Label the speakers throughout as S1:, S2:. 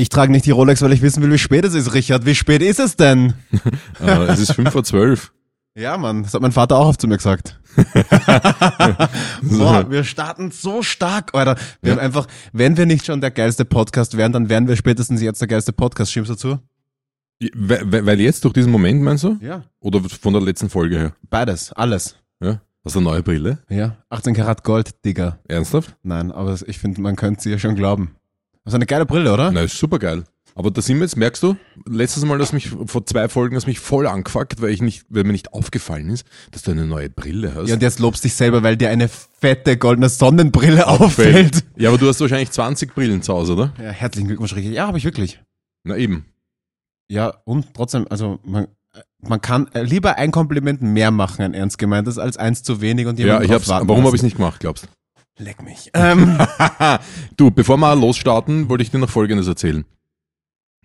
S1: Ich trage nicht die Rolex, weil ich wissen will, wie spät es ist, Richard. Wie spät ist es denn?
S2: Äh, es ist fünf vor zwölf.
S1: Ja, Mann, das hat mein Vater auch oft zu mir gesagt. Boah, wir starten so stark, Alter. Wir
S2: Ja.
S1: haben einfach, wenn wir nicht schon der geilste Podcast wären, dann wären wir spätestens jetzt der geilste Podcast. Stimmst du zu?
S2: Weil, weil weil jetzt durch diesen Moment, meinst du?
S1: Ja.
S2: Oder von der letzten Folge her?
S1: Beides, alles.
S2: Ja? Hast du eine neue Brille?
S1: Ja. 18 Karat Gold, Digga.
S2: Ernsthaft?
S1: Nein, aber ich finde, man könnte sie ja schon glauben. Das ist eine geile Brille, oder?
S2: Nein, ist super geil. Aber da sind wir jetzt, merkst du, letztes Mal, dass mich, vor zwei Folgen, hast mich voll angefuckt, weil ich nicht, weil mir nicht aufgefallen ist, dass du eine neue Brille hast.
S1: Ja, und jetzt lobst dich selber, weil dir eine fette goldene Sonnenbrille auffällt.
S2: Ja, aber du hast wahrscheinlich 20 Brillen zu Hause, oder?
S1: Ja, herzlichen Glückwunsch, Richard. Ja, habe ich wirklich.
S2: Na eben.
S1: Ja, und trotzdem, also man, man kann äh, lieber ein Kompliment mehr machen, ein ernst gemeintes, als eins zu wenig und
S2: Ja,
S1: jemanden
S2: ich hab's, warum habe ich nicht gemacht, glaubst
S1: Leck mich. Ähm,
S2: du? bevor wir losstarten, wollte ich dir noch Folgendes erzählen.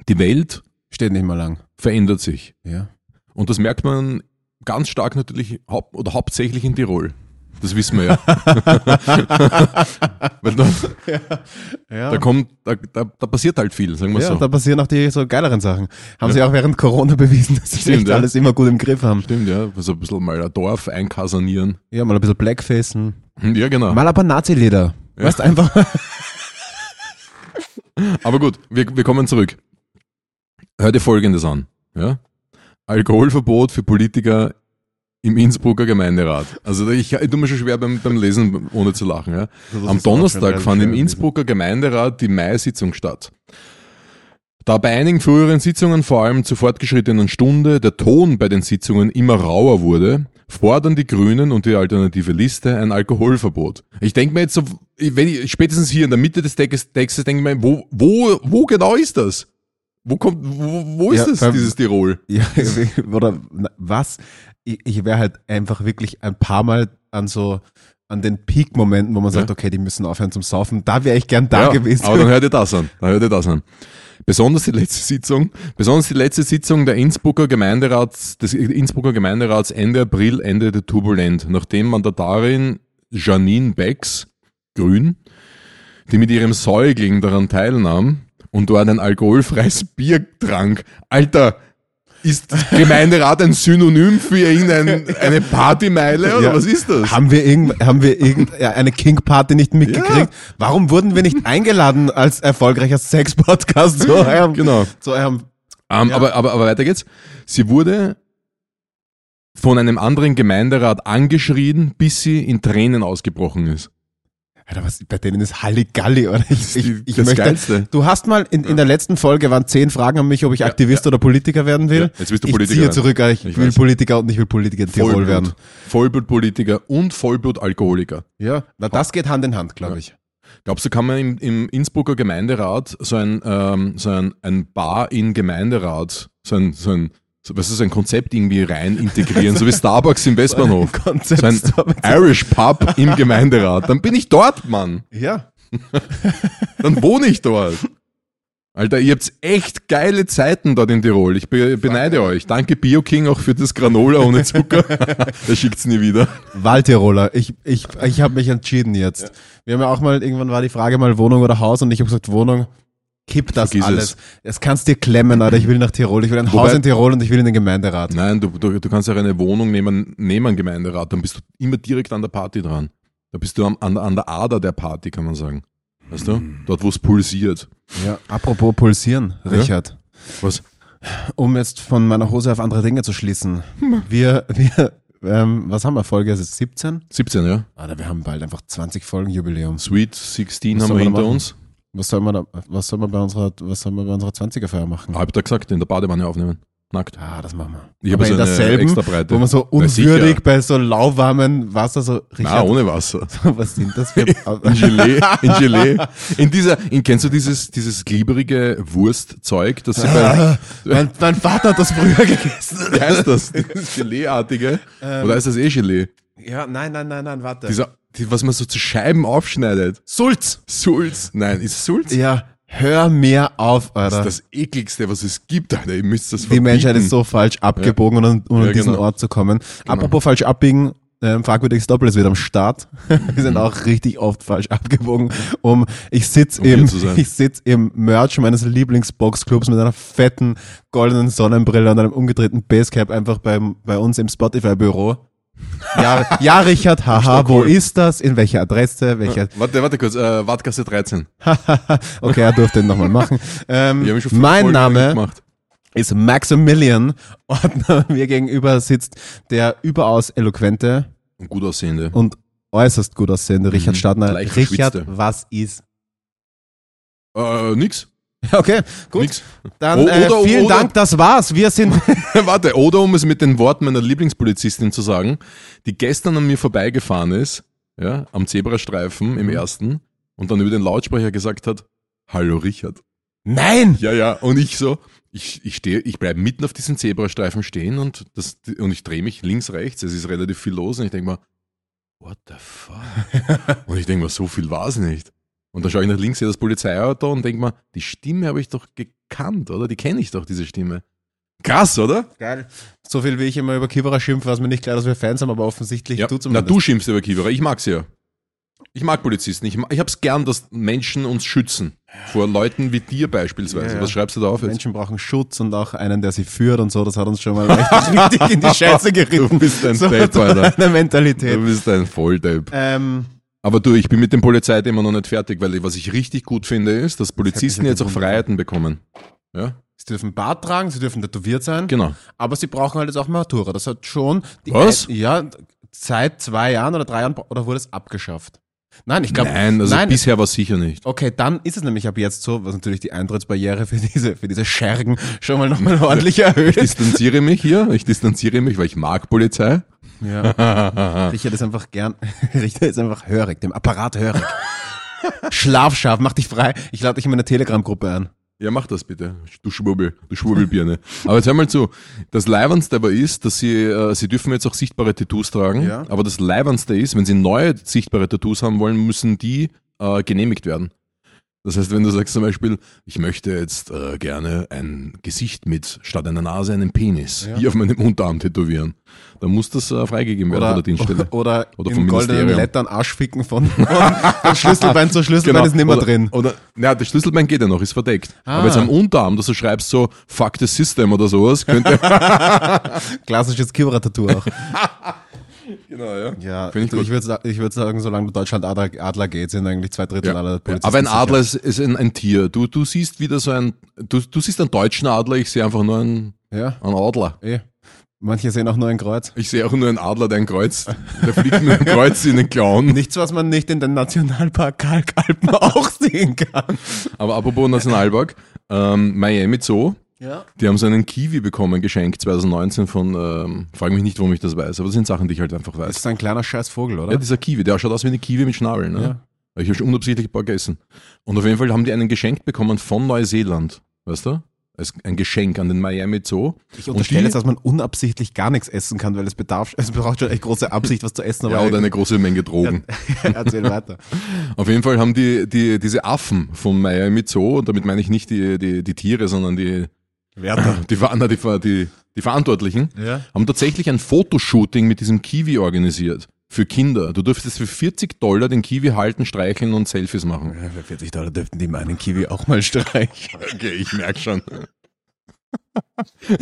S2: Die Welt
S1: steht nicht mal lang.
S2: verändert sich.
S1: Ja.
S2: Und das merkt man ganz stark natürlich haupt, oder hauptsächlich in Tirol. Das wissen wir ja. Weil da,
S1: Ja.
S2: da kommt, da, da, da passiert halt viel, sagen wir
S1: ja,
S2: so.
S1: da passieren auch die so geileren Sachen. Haben sie auch während Corona bewiesen, dass sie echt
S2: ja.
S1: alles immer gut im Griff haben.
S2: Stimmt, ja. Also ein bisschen mal ein Dorf einkasanieren.
S1: Ja, mal ein bisschen Blackfacen.
S2: Ja, genau.
S1: Mal aber Nazi-Leder. Weißt einfach.
S2: Aber gut, wir, wir kommen zurück. Hör dir Folgendes an. Ja? Alkoholverbot für Politiker im Innsbrucker Gemeinderat. Also ich, ich tue mir schon schwer beim, beim Lesen, ohne zu lachen. Ja? Am Donnerstag fand im Innsbrucker Gemeinderat die Mai-Sitzung statt. Da bei einigen früheren Sitzungen, vor allem zur fortgeschrittenen Stunde, der Ton bei den Sitzungen immer rauer wurde, fordern die Grünen und die alternative Liste ein Alkoholverbot. Ich denke mir jetzt so, wenn ich, spätestens hier in der Mitte des Textes, Textes denke ich mir, wo, wo, wo genau ist das? Wo kommt, wo, wo ist
S1: Ja,
S2: das,
S1: allem-
S2: dieses Tirol?
S1: Ja, oder was? Ich, ich wäre halt einfach wirklich ein paar Mal an so an den Peak-Momenten, wo man sagt,
S2: Ja.
S1: okay, die müssen aufhören zum Saufen. Da wäre ich gern da
S2: Ja,
S1: gewesen.
S2: Aber dann hört ihr das an. Dann hört ihr das an. Besonders die letzte Sitzung, besonders die letzte Sitzung der Innsbrucker Gemeinderats, des Innsbrucker Gemeinderats Ende April endete turbulent, nachdem Mandatarin Janine Becks, Grün, die mit ihrem Säugling daran teilnahm und dort ein alkoholfreies Bier trank. Alter, ist Gemeinderat ein Synonym für irgendeine eine Partymeile oder
S1: Ja.
S2: was ist das?
S1: Haben wir irgend, haben wir irgend, ja, eine King-Party nicht mitgekriegt? Warum wurden wir nicht eingeladen als erfolgreicher Sex-Podcast zu eurem,
S2: Genau.
S1: zu eurem,
S2: Ähm,
S1: Ja.
S2: aber, aber, aber weiter geht's. Sie wurde von einem anderen Gemeinderat angeschrien, bis sie in Tränen ausgebrochen ist.
S1: Alter, was, bei denen ist Halligalli, oder? Ich, ich, ich
S2: das
S1: möchte,
S2: Geilste.
S1: Du hast mal in, in der letzten Folge waren zehn Fragen an mich, ob ich Aktivist oder Politiker werden will.
S2: Ja, jetzt willst du
S1: ich
S2: Politiker
S1: ziehe
S2: werden.
S1: zurück, ich,
S2: Ich
S1: will
S2: weiß.
S1: Politiker und ich will Politiker in Tirol werden.
S2: Vollblutpolitiker und Vollblutalkoholiker.
S1: Ja, na das geht Hand in Hand, glaube ich.
S2: Glaubst du, kann man im, im Innsbrucker Gemeinderat so ein, ähm, so ein, ein Bar in Gemeinderat, so ein, so ein, so, was ist ein Konzept irgendwie rein integrieren, so wie Starbucks im Westbahnhof.
S1: Konzept.
S2: So ein Irish Pub im Gemeinderat. Dann bin ich dort, Mann.
S1: ja.
S2: Dann wohne ich dort. Alter, ihr habt echt geile Zeiten dort in Tirol. Ich be beneide euch. Danke BioKing auch für das Granola ohne Zucker. da schickt's nie wieder.
S1: Waldtiroler. Ich, ich, ich habe mich entschieden jetzt. Wir haben ja auch mal, irgendwann war die Frage mal Wohnung oder Haus und ich habe gesagt, Wohnung, kipp das
S2: Vergiss
S1: alles. Das kannst dir klemmen, Alter. Ich will nach Tirol. Ich will ein
S2: Wobei-
S1: Haus in Tirol und ich will in den Gemeinderat.
S2: Nein, du, du, du kannst ja eine Wohnung nehmen, neben einem Gemeinderat. Dann bist du immer direkt an der Party dran. Da bist du am, an, an der Ader der Party, kann man sagen. Weißt du? Dort, wo es pulsiert.
S1: Ja, apropos pulsieren, Richard.
S2: Was?
S1: Um jetzt von meiner Hose auf andere Dinge zu schließen. Wir, wir, ähm, was haben wir? Folge ist es 17?
S2: 17, ja?
S1: Alter, wir haben bald einfach 20 Folgen Jubiläum.
S2: Sweet 16
S1: Was
S2: haben wir hinter
S1: machen?
S2: uns.
S1: Was soll man da, was soll man bei unserer, was soll man bei unserer 20er-Feier machen?
S2: Hab ich da gesagt, in der Badewanne aufnehmen. Nackt.
S1: Ah, das machen wir.
S2: Ich habe
S1: in derselben,
S2: extra Breite.
S1: wo man so unwürdig bei so lauwarmen Wasser so,
S2: Na,
S1: Richard,
S2: ohne Wasser.
S1: was sind das für,
S2: In Gelee, in Gelee. In dieser, in, kennst du dieses, dieses glibberige Wurstzeug, das sie bei,
S1: mein, mein Vater hat das früher gegessen.
S2: wie heißt das? Dieses Geleeartige? Oder ist das eh Gelee?
S1: Ja, nein, nein, nein, nein, warte.
S2: Dieser, die, was man so zu Scheiben aufschneidet.
S1: Sulz.
S2: Sulz. Nein, ist es Sulz?
S1: Ja, hör mir auf,
S2: Das
S1: Alter.
S2: ist das ekligste, was es gibt, Alter. Ihr müsst das
S1: Die
S2: verbieten.
S1: Menschheit ist so falsch abgebogen, um, um
S2: Ja,
S1: an diesen
S2: genau.
S1: Ort zu kommen. Apropos falsch abbiegen, ähm, fragwürdiges Doppel ist wieder am Start. Wir sind auch richtig oft falsch abgewogen. Um, ich sitz
S2: Um
S1: im, ich sitz im Merch meines Lieblingsboxclubs mit einer fetten goldenen Sonnenbrille und einem umgedrehten Basecap einfach beim, bei uns im Spotify-Büro. Ja, ja, Richard, haha, wo ist das? In welcher Adresse? Welcher?
S2: Warte, warte kurz, äh, Wartgasse 13.
S1: okay, er durfte ihn nochmal machen. Ähm, mein
S2: Folgen
S1: Name ist Maximilian Ordner. Mir gegenüber sitzt der überaus eloquente
S2: Und gut aussehende.
S1: und äußerst gut aussehende Richard
S2: Mhm,
S1: Stadner.
S2: leicht
S1: Richard, was ist?
S2: Äh, nix.
S1: Okay, gut.
S2: Nix.
S1: Dann
S2: O-
S1: äh,
S2: oder-
S1: vielen
S2: oder-
S1: Dank, das war's. Wir sind
S2: Warte, oder um es mit den Worten meiner Lieblingspolizistin zu sagen, die gestern an mir vorbeigefahren ist, ja, am Zebrastreifen
S1: Mhm.
S2: im ersten und dann über den Lautsprecher gesagt hat, Hallo Richard.
S1: Nein!
S2: Ja, ja, und ich so, ich, ich stehe, ich bleibe mitten auf diesem Zebrastreifen stehen und das, und ich drehe mich links, rechts, es ist relativ viel los und ich denke mal, what the fuck? und ich denke mal, so viel war es nicht. Und dann schaue ich nach links, sehe das Polizeiauto und denke mal, die Stimme habe ich doch gekannt, oder? Die kenne ich doch, diese Stimme. Krass, oder?
S1: Geil. So viel wie ich immer über Kiewerer schimpfe, war es mir nicht klar, dass wir Fans haben, aber offensichtlich
S2: Ja,
S1: du
S2: na, du schimpfst über Kiewerer, ich mag sie ja. Ich mag Polizisten. Ich, ma- ich hab's gern, dass Menschen uns schützen. Vor Leuten wie dir beispielsweise.
S1: Ja, ja.
S2: Was schreibst du da auf jetzt?
S1: Menschen brauchen Schutz und auch einen, der sie führt und so. Das hat uns schon mal richtig, in die Scheiße geritten.
S2: Du bist ein
S1: so, so
S2: Alter.
S1: eine Mentalität.
S2: Du bist ein Volldepp.
S1: Ähm,
S2: Aber du, ich bin mit dem Polizeithema noch nicht fertig, weil was ich richtig gut finde, ist, dass Polizisten
S1: mich
S2: jetzt auch. Freiheiten bekommen. Ja,
S1: sie dürfen Bart tragen, sie dürfen tätowiert sein,
S2: genau.
S1: aber sie brauchen halt jetzt auch Matura. Das hat schon die
S2: Was?
S1: Ein, ja, seit zwei Jahren oder drei Jahren oder wurde es abgeschafft? Nein, ich glaube.
S2: Nein, also
S1: nein,
S2: bisher war es sicher nicht.
S1: Okay, dann ist es nämlich ab jetzt so, was natürlich die Eintrittsbarriere für diese, für diese Schergen schon mal nochmal ordentlich erhöht.
S2: Ich distanziere mich hier, ich distanziere mich, weil ich mag Polizei.
S1: Ja. Richard ist einfach gern, Richard ist einfach hörig, dem Apparat hörig. Schlafscharf, mach dich frei. Ich lade dich in meine Telegram-Gruppe ein.
S2: Ja, mach das bitte, du Schwurbel, du Schwurbelbirne. aber jetzt hör mal zu, das Leibernste aber ist, dass sie, äh, sie dürfen jetzt auch sichtbare Tattoos tragen,
S1: Ja.
S2: aber das Leibernste ist, wenn sie neue sichtbare Tattoos haben wollen, müssen die äh, genehmigt werden. Das heißt, wenn du sagst zum Beispiel, ich möchte jetzt äh, gerne ein Gesicht mit statt einer Nase einen Penis
S1: Ja.
S2: hier auf meinem Unterarm tätowieren, dann muss das äh, freigegeben werden von
S1: Oder,
S2: der Dienststelle.
S1: oder,
S2: Oder vom
S1: goldenen. Lettern Arschficken von, von, von Schlüsselbein zu Schlüsselbein ist nicht mehr
S2: oder,
S1: drin.
S2: Oder, na, das Schlüsselbein geht ja noch, ist verdeckt.
S1: Ah.
S2: Aber jetzt am Unterarm, dass du schreibst so, fuck the system oder sowas, könnte.
S1: Klassisches Kibra-Tattoo auch.
S2: Genau, ja.
S1: Ja,
S2: Finde ich gut.
S1: ich würde ich würd sagen, solange Deutschland Adler, Adler geht, sind eigentlich zwei Drittel
S2: Ja.
S1: aller Polizisten
S2: Aber ein
S1: sicher.
S2: Adler ist, ist ein, ein Tier. Du, du siehst wieder so ein, du, du siehst einen deutschen Adler, ich sehe einfach nur einen,
S1: Ja,
S2: einen Adler.
S1: eh. Manche sehen auch nur ein Kreuz.
S2: Ich sehe auch nur einen Adler, der ein Kreuz, der fliegt mit einem Kreuz in den Klauen.
S1: Nichts, was man nicht in den Nationalpark Kalkalpen auch sehen kann.
S2: Aber apropos Nationalpark, ähm, Miami Zoo,
S1: Ja.
S2: die haben so einen Kiwi bekommen, geschenkt 2019 von, ähm, frag mich nicht, warum ich das weiß, aber das sind Sachen, die ich halt einfach
S1: Das
S2: weiß.
S1: ist ein kleiner scheiß Vogel, oder?
S2: Ja, dieser Kiwi, der schaut aus wie eine Kiwi mit Schnabel, ne?
S1: Ja.
S2: Ich habe schon unabsichtlich ein paar gegessen. Und auf jeden Fall haben die einen geschenkt bekommen von Neuseeland, weißt du? Als ein Geschenk an den Miami Zoo.
S1: Ich unterstelle
S2: die-
S1: jetzt, dass man unabsichtlich gar nichts essen kann, weil es bedarf, es braucht schon echt große Absicht, was zu essen.
S2: Ja, oder eine große Menge Drogen.
S1: Erzähl weiter.
S2: Auf jeden Fall haben die, die diese Affen vom Miami Zoo, und damit meine ich nicht die, die, die Tiere, sondern die,
S1: Werter.
S2: die, na, die, die, die Verantwortlichen,
S1: Ja.
S2: haben tatsächlich ein Fotoshooting mit diesem Kiwi organisiert. Für Kinder. Du dürftest für 40 Dollar den Kiwi halten, streicheln und Selfies machen.
S1: Für 40 Dollar dürften die meinen Kiwi auch mal streichen.
S2: Okay, ich merke schon.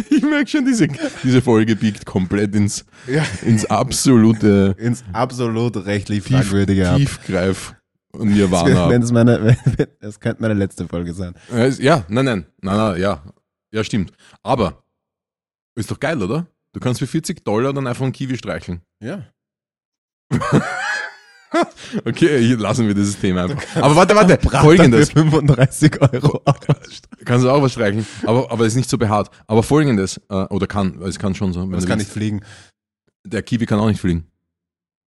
S2: Ich merke schon, diese, diese Folge biegt komplett ins,
S1: Ja.
S2: ins absolute
S1: Ins absolut rechtlich
S2: Tief,
S1: fragwürdige ab.
S2: Tiefgreif und Nirvana.
S1: Wenn es meine, wenn, es könnte meine letzte Folge sein.
S2: Ja, nein, nein, nein, nein, ja. Ja, stimmt. Aber ist doch geil, oder? Du kannst für 40 Dollar dann einfach einen Kiwi streicheln.
S1: Ja.
S2: Okay, hier lassen wir dieses Thema einfach. Aber warte, warte, folgendes.
S1: Für 35 Euro.
S2: Kannst du auch was streicheln, aber, aber ist nicht so behaart. Aber folgendes, äh, oder kann, es kann schon so. wenn
S1: Das kann
S2: willst.
S1: nicht fliegen.
S2: Der Kiwi kann auch nicht fliegen.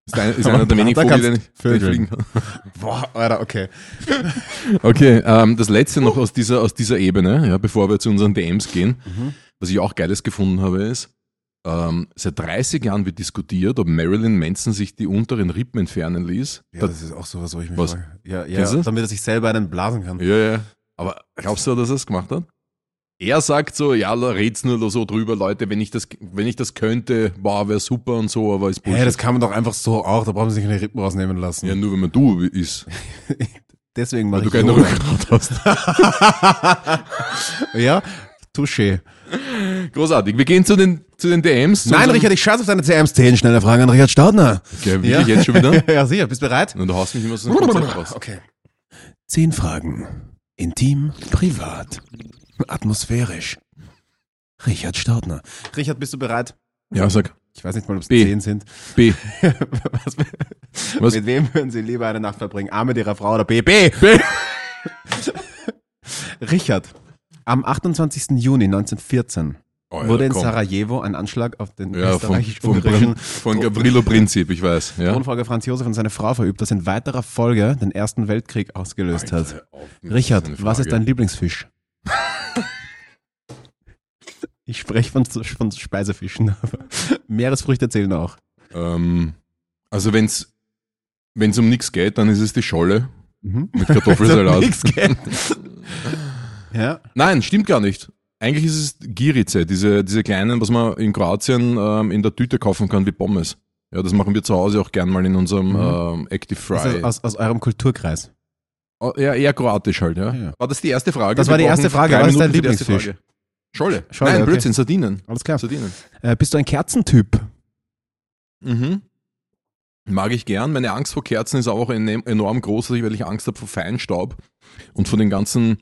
S2: Ist, ein, ist einer der wenigen der nicht
S1: vögeln.
S2: fliegen kann.
S1: Boah, Alter, okay.
S2: Okay, ähm, das letzte noch aus dieser, aus dieser Ebene, ja, bevor wir zu unseren DMs gehen,
S1: Mhm.
S2: was ich auch Geiles gefunden habe, ist, ähm, seit 30 Jahren wird diskutiert, ob Marilyn Manson sich die unteren Rippen entfernen ließ.
S1: Ja,
S2: Da-
S1: das ist auch sowas, wo ich mich
S2: Was?
S1: frage. Ja, ja,
S2: das?
S1: damit er sich selber einen blasen kann.
S2: ja, ja. Aber glaubst du, dass er es gemacht hat? Er sagt so, ja, da red's nur so drüber, Leute, wenn ich das, wenn ich das könnte, wow, wäre super und so, aber ist Bullshit.
S1: Hä, das kann man doch einfach so auch, da brauchen wir sich keine Rippen rausnehmen lassen.
S2: ja, nur wenn man du ist,
S1: Deswegen
S2: weil
S1: mache
S2: du
S1: ich
S2: keine
S1: Yoga.
S2: Rückgrat hast.
S1: Ja, touché.
S2: Großartig. Wir gehen zu den, zu den DMs.
S1: Nein, Richard, ich scheiße auf deine CMs. Zehn schnelle Fragen an Richard Staudner.
S2: Okay, wirklich jetzt schon wieder?
S1: ja, sicher. Bist du bereit?
S2: Und du haust mich immer so ein Konzept raus.
S1: Okay. Zehn Fragen. Intim, privat, atmosphärisch. Richard Staudner. Richard, bist du bereit?
S2: Ja, sag.
S1: Ich weiß nicht mal, ob es
S2: B.
S1: zehn sind.
S2: B.
S1: Was,
S2: Was?
S1: Mit wem würden Sie lieber eine Nacht verbringen? A mit Ihrer Frau oder B? B.
S2: B.
S1: Richard, am 28. Juni 1914
S2: Oh, ja,
S1: wurde in
S2: komm. Ja, vom, vom,
S1: österreichisch-ungarischen
S2: von Gavrilo-Prinzip, ich weiß. Ja.
S1: Thronfolger Franz Josef und seine Frau verübt, das in weiterer Folge den Ersten Weltkrieg ausgelöst hat.
S2: Alter, auf, das
S1: Richard,
S2: eine
S1: was ist dein Lieblingsfisch? ich spreche von, von Speisefischen, aber Meeresfrüchte zählen auch.
S2: Ähm, also wenn's wenn's um nichts geht, dann ist es die Scholle
S1: Mhm.
S2: mit Kartoffelsalat.
S1: Geht. ja.
S2: Nein, stimmt gar nicht. Eigentlich ist es Girice, diese, diese kleinen, was man in Kroatien ähm, in der Tüte kaufen kann wie Pommes. Ja, das machen wir zu Hause auch gern mal in unserem
S1: Mhm.
S2: ähm, Active Fry.
S1: ist aus, aus eurem Kulturkreis.
S2: Oh, ja, eher kroatisch halt, ja.
S1: Ja.
S2: War das die erste Frage?
S1: Das
S2: Wir
S1: war die erste Frage. Was ist dein Lieblingsfisch?
S2: Scholle.
S1: Scholle,
S2: Nein,
S1: okay.
S2: Blödsinn, Sardinen.
S1: Alles klar.
S2: Sardinen.
S1: Äh, bist du ein Kerzentyp?
S2: Mhm. Mag ich gern. Meine Angst vor Kerzen ist auch enorm groß, weil ich Angst habe vor Feinstaub und von den ganzen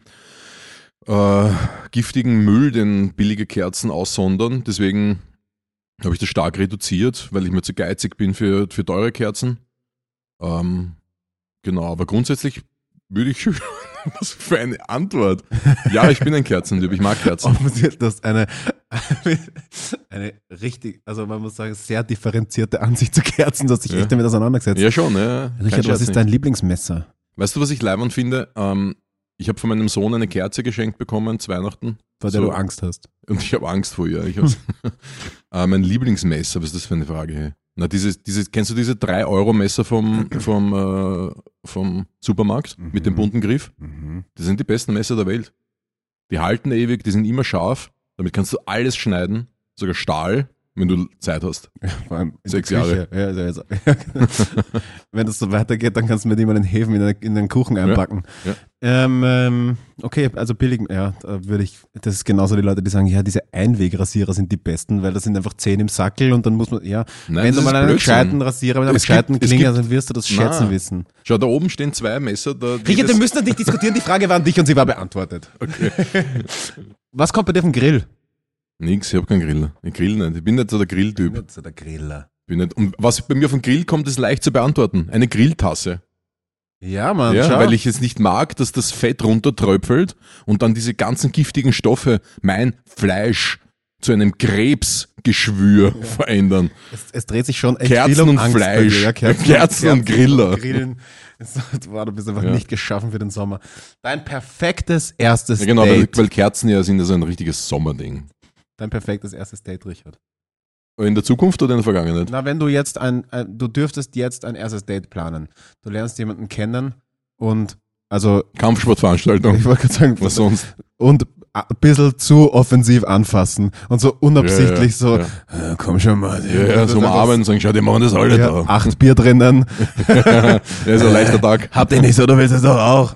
S2: äh, giftigen Müll, den billige Kerzen aussondern. Deswegen habe ich das stark reduziert, weil ich mir zu geizig bin für, für teure Kerzen. Ähm, genau, aber grundsätzlich würde ich. Was für eine Antwort. Ja, ich bin ein Kerzentyp, ich mag Kerzen.
S1: Das ist eine, eine richtig, also man muss sagen, sehr differenzierte Ansicht zu Kerzen, dass sich
S2: Ja.
S1: echt damit auseinandergesetzt.
S2: Ja, schon, ja.
S1: Richard, was ist
S2: nicht.
S1: dein Lieblingsmesser?
S2: Weißt du, was ich leibend finde? Ähm, ich habe von meinem Sohn eine Kerze geschenkt bekommen zu Weihnachten.
S1: Vor der
S2: So.
S1: du Angst hast.
S2: Und ich habe Angst vor ihr. Äh, mein Lieblingsmesser, was ist das für eine Frage? Na, dieses, dieses, kennst du diese 3-Euro-Messer vom, vom, äh, vom Supermarkt mit dem
S1: Mhm.
S2: bunten Griff?
S1: Mhm.
S2: Das sind die besten Messer der Welt. Die halten ewig, die sind immer scharf. Damit kannst du alles schneiden, sogar Stahl, wenn du Zeit hast.
S1: Vor allem in
S2: Sechs
S1: Küche. Ja, ja, ja. Wenn das so weitergeht, dann kannst du mit ihm einen Hefen in den, in den Kuchen einpacken.
S2: ja.
S1: Ähm, ähm, okay, also billig, ja, da würde ich, das ist genauso die Leute, die sagen, ja, diese Einwegrasierer sind die besten, weil das sind einfach zehn im Sackel und dann muss man, ja,
S2: Nein,
S1: wenn du mal einen
S2: Blödsinn.
S1: gescheiten Rasierer mit einem
S2: Es
S1: gescheiten
S2: gibt-
S1: dann wirst du das schätzen wissen.
S2: Schau, da oben stehen zwei Messer. Da
S1: Richard, wir müssen nicht diskutieren, die Frage war an dich und sie war beantwortet.
S2: Okay.
S1: Was kommt bei dir vom Grill?
S2: Nix, ich habe keinen Grill. Ich grill nicht. Ich bin nicht so der Grilltyp.
S1: Nicht so der Griller.
S2: Bin nicht. Und was bei mir auf den Grill kommt, ist leicht zu beantworten. Eine Grilltasse.
S1: Ja, Mann,
S2: Ja,
S1: schau.
S2: weil ich es nicht mag, dass das Fett runtertröpfelt und dann diese ganzen giftigen Stoffe mein Fleisch zu einem Krebsgeschwür verändern.
S1: es, es dreht sich schon echt
S2: Kerzen
S1: viel um
S2: und
S1: Angst
S2: Fleisch.
S1: ja, Kerzen,
S2: Kerzen und Griller.
S1: Grillen. Es- Wow, du bist einfach
S2: Ja.
S1: nicht geschaffen für den Sommer. Dein perfektes erstes
S2: Ja, genau, weil,
S1: Date.
S2: weil Kerzen ja sind ja so ein richtiges Sommerding.
S1: Dein perfektes erstes Date, Richard.
S2: In der Zukunft oder in der Vergangenheit?
S1: Na, wenn du jetzt ein, ein, du dürftest jetzt ein erstes Date planen. Du lernst jemanden kennen und, also,
S2: Kampfsportveranstaltung.
S1: ich wollte gerade sagen,
S2: Was sonst?
S1: und ein bisschen zu offensiv anfassen und so unabsichtlich
S2: Ja,
S1: so,
S2: ja,
S1: "Äh, komm schon mal.
S2: Ja, ja, so umarmen und sagen, schau, die machen das alle
S1: Ja,
S2: da.
S1: acht Bier drinnen.
S2: ja, ist ein leichter Tag.
S1: Habt ihr nicht so, du willst es doch auch.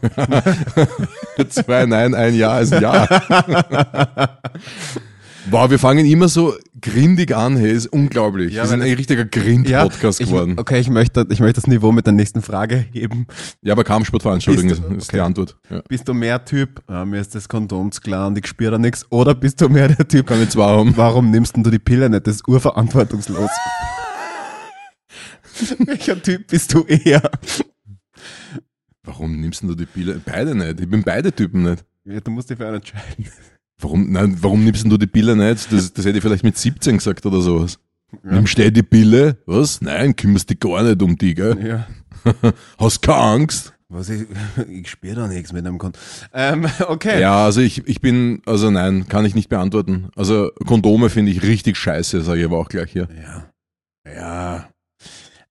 S2: Zwei Nein, ein Ja ist ein Ja. Wow, wir fangen immer so grindig an, hey, ist unglaublich.
S1: Ja,
S2: wir sind ein richtiger Grind-Podcast
S1: ich,
S2: geworden.
S1: okay, ich möchte, ich möchte das Niveau mit der nächsten Frage heben.
S2: Ja, aber Kampfsportveranstaltung ist, ist
S1: okay.
S2: die Antwort. Ja.
S1: Bist du mehr Typ, ah, mir ist das Kondom klar und ich spüre da nichts, oder bist du mehr der Typ,
S2: Kann ich zwar haben.
S1: warum nimmst du die Pille nicht? Das ist urverantwortungslos. Welcher Typ bist du eher?
S2: Warum nimmst du die Pille? Beide nicht. Ich bin beide Typen nicht.
S1: Ja, du musst dich für einen entscheiden.
S2: Warum, nein, warum nimmst denn du die Pille nicht? Das, das hätte ich vielleicht mit 17 gesagt oder sowas.
S1: Ja.
S2: Nimmst du die Pille? Was? Nein, kümmerst dich gar nicht um die, gell?
S1: Ja.
S2: Hast keine Angst?
S1: Was ich, ich spüre da nichts mit einem Kondom. Ähm, okay.
S2: Ja, also ich, ich bin, also nein, kann ich nicht beantworten. Also Kondome finde ich richtig scheiße, sage ich aber auch gleich hier.
S1: Ja. Ja.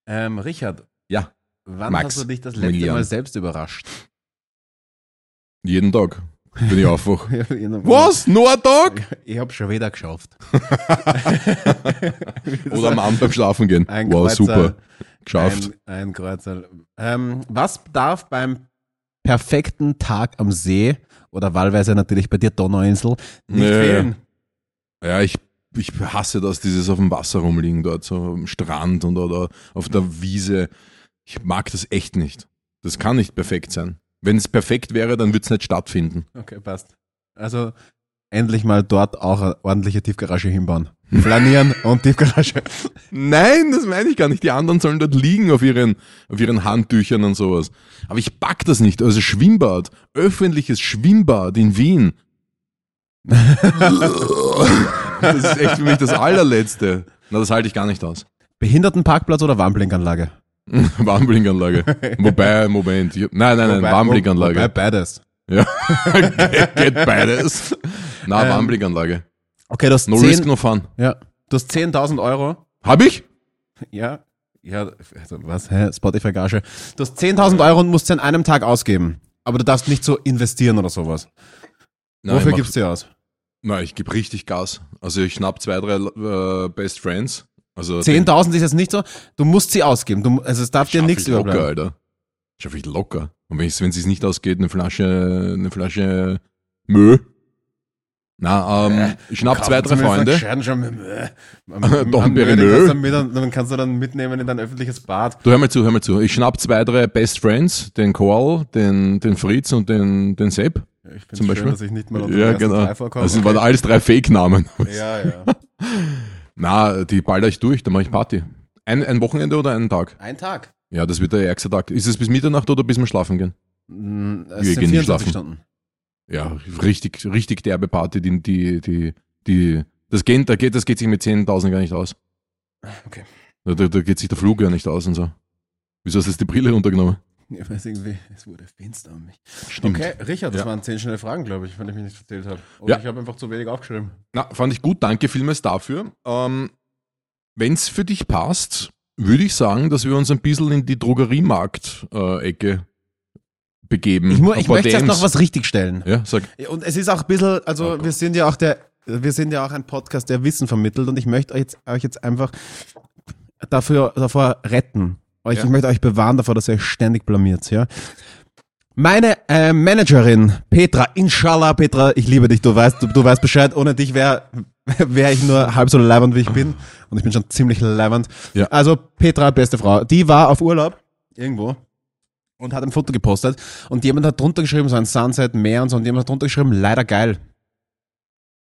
S1: Ähm, Richard.
S2: Ja.
S1: Wann
S2: Max
S1: hast du dich das letzte. Mal selbst überrascht?
S2: Jeden Tag. Bin ich einfach.
S1: Ja, ich
S2: Was? Nur ein Tag?
S1: Ich hab schon wieder geschafft.
S2: Oder am Abend beim Schlafen gehen.
S1: Ein
S2: wow,
S1: Kreuzer.
S2: super. Geschafft.
S1: Ein, ein Kreuzer. Ähm, was darf beim perfekten Tag am See oder wahlweise natürlich bei dir Donauinsel nicht
S2: ja.
S1: fehlen?
S2: Ja, ich, ich hasse das, dieses auf dem Wasser rumliegen dort, so am Strand und oder auf der Wiese. Ich mag das echt nicht. Das kann nicht perfekt sein. Wenn es perfekt wäre, dann würde es nicht stattfinden.
S1: Okay, passt. Also endlich mal dort auch eine ordentliche Tiefgarage hinbauen. Flanieren und Tiefgarage.
S2: Nein, das meine ich gar nicht. Die anderen sollen dort liegen auf ihren, auf ihren Handtüchern und sowas. Aber ich pack das nicht. Also Schwimmbad, öffentliches Schwimmbad in Wien. das ist echt für mich das allerletzte. Na, das halte ich gar nicht aus.
S1: Behindertenparkplatz oder Warnblinkanlage?
S2: Wobei, Moment. Ich, nein, nein, nein,
S1: Wobei-
S2: Warmblinkanlage.
S1: Wobei beides.
S2: Ja. geht, geht beides. Na,
S1: Ähm,
S2: Warmblinkanlage.
S1: Okay, du hast
S2: No risk,
S1: 10,
S2: no fun.
S1: ja, du hast 10.000 Euro.
S2: Hab ich?
S1: Ja. Ja, also was, hä? Spotify-Gage. Du hast 10.000 Euro und musst sie an einem Tag ausgeben. Aber du darfst nicht so investieren oder sowas.
S2: Nein,
S1: Wofür
S2: mach-
S1: gibst du aus?
S2: Na, ich gebe richtig Gas. Also ich schnapp zwei, drei äh, Best Friends. Also
S1: 10.000 ist jetzt nicht so, du musst sie ausgeben. Du, also es darf dir
S2: Schaff
S1: nichts
S2: ich locker,
S1: überbleiben.
S2: Alter. Schaffe ich locker. Und wenn es wenn es nicht ausgeht, eine Flasche, eine Flasche Mö. Na, ähm, ich schnapp zwei, drei Freunde. Don Perignon.
S1: Dann kannst du dann mitnehmen in dein öffentliches Bad.
S2: Du hör mal zu, hör mal zu. Ich schnapp zwei, drei Best Friends, den Koal, den, den Fritz und den, den Sepp.
S1: Ich finde
S2: Zum
S1: schön,
S2: Beispiel?
S1: dass ich nicht mal unter
S2: Ja, genau.
S1: drei vorkomme.
S2: Das sind
S1: Okay.
S2: waren alles drei Fake-Namen.
S1: Ja, ja.
S2: Na, die baller ich durch, da mache ich Party. Ein, ein Wochenende oder einen Tag?
S1: Ein Tag.
S2: Ja, das wird der ärgste Tag. Ist es bis Mitternacht oder bis wir schlafen gehen?
S1: Mm, Es
S2: Wir
S1: sind
S2: gehen nicht
S1: 24
S2: schlafen.
S1: Stunden.
S2: Ja, richtig, richtig derbe Party, die, die, die, die, das geht, da geht, das geht sich mit 10.000 gar nicht aus.
S1: Okay.
S2: Da, da, da geht sich der Flug gar nicht aus und so. Wieso hast du jetzt die Brille runtergenommen?
S1: Ich weiß irgendwie, es wurde finster um mich.
S2: Stimmt.
S1: Okay, Richard, das
S2: Ja.
S1: waren zehn schnelle Fragen, glaube ich, wenn ich mich nicht erzählt habe. Oder
S2: Ja.
S1: ich habe einfach zu wenig aufgeschrieben.
S2: Na, fand ich gut, danke vielmals dafür. Ähm, Wenn es für dich passt, würde ich sagen, dass wir uns ein bisschen in die Drogeriemarkt-Ecke begeben.
S1: Ich, ich möchte jetzt noch was richtigstellen.
S2: Ja, sag.
S1: Und es ist auch ein bisschen, also
S2: Oh
S1: wir sind ja auch der, wir sind ja auch ein Podcast, der Wissen vermittelt und ich möchte euch jetzt, euch jetzt einfach dafür, davor retten. Euch,
S2: Ja.
S1: Ich möchte euch bewahren davor, dass ihr euch ständig blamiert, ja. Meine äh, Managerin, Petra, inshallah, Petra, ich liebe dich, du weißt, du, du weißt Bescheid, ohne dich wäre wär ich nur halb so leibend, wie ich bin. Und ich bin schon ziemlich leibend.
S2: Ja.
S1: Also Petra, beste Frau, die war auf Urlaub, irgendwo, und hat ein Foto gepostet. Und jemand hat drunter geschrieben, so ein Sunset, Meer und so, und jemand hat drunter geschrieben, leider geil.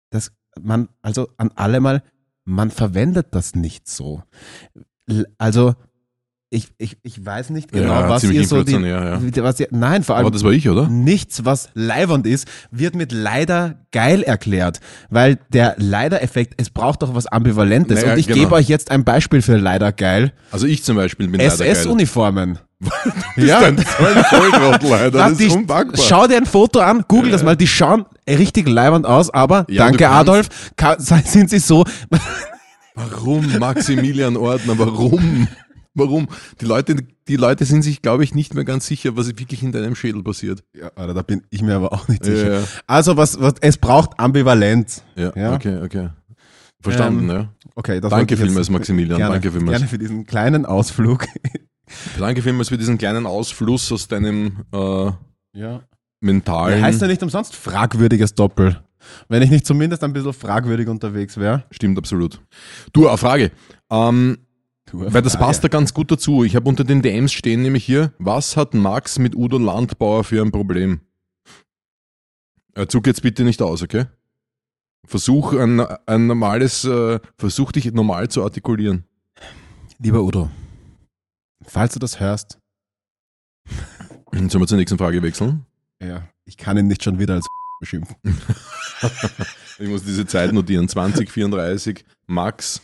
S1: Das, man, also an alle mal, man verwendet das nicht so. Also, ich, ich, ich weiß nicht genau,
S2: Ja,
S1: was ihr so die,
S2: inflationär, ja.
S1: was ihr, nein, vor allem,
S2: Aber das war ich, oder?
S1: nichts, was leibernd ist, wird mit leider geil erklärt. Weil der Leider-Effekt, es braucht doch was Ambivalentes.
S2: Naja,
S1: und ich
S2: genau.
S1: gebe euch jetzt ein Beispiel für leider geil.
S2: Also ich zum Beispiel bin leider geil.
S1: SS-Uniformen.
S2: Ja. Das ist ein.
S1: Na, die, schau dir ein Foto an, google das mal, die schauen richtig leibernd aus, aber
S2: Ja,
S1: danke Adolf, ka- sind sie so,
S2: Warum, Maximilian Ordner, warum? Warum? Die Leute, die Leute sind sich, glaube ich, nicht mehr ganz sicher, was wirklich in deinem Schädel passiert.
S1: ja, Alter, da bin ich mir aber auch nicht sicher.
S2: Ja, ja.
S1: Also was, was, es braucht Ambivalenz.
S2: Ja,
S1: Ja.
S2: okay, okay. Verstanden,
S1: Ähm,
S2: ja.
S1: Okay, das
S2: Danke vielmals, Maximilian,
S1: Gerne,
S2: danke vielmals.
S1: Gerne für diesen kleinen Ausflug.
S2: Danke vielmals für diesen kleinen Ausfluss aus deinem äh,
S1: Ja.
S2: mentalen.
S1: heißt ja nicht umsonst fragwürdiges Doppel. Wenn ich nicht zumindest ein bisschen fragwürdig unterwegs wäre.
S2: Stimmt absolut. Du, eine Frage. Ähm, weil das passt da ganz gut dazu. Ich habe unter den DMs stehen nämlich hier, was hat Max mit Udo Landbauer für ein Problem? Äh, Zug jetzt bitte nicht aus, okay? Versuch ein, ein normales, äh, versuch dich normal zu artikulieren.
S1: Lieber Udo, falls du das hörst,
S2: Sollen wir zur nächsten Frage wechseln?
S1: ja, ich kann ihn nicht schon wieder als beschimpfen.
S2: Ich muss diese Zeit notieren. 2034, Max.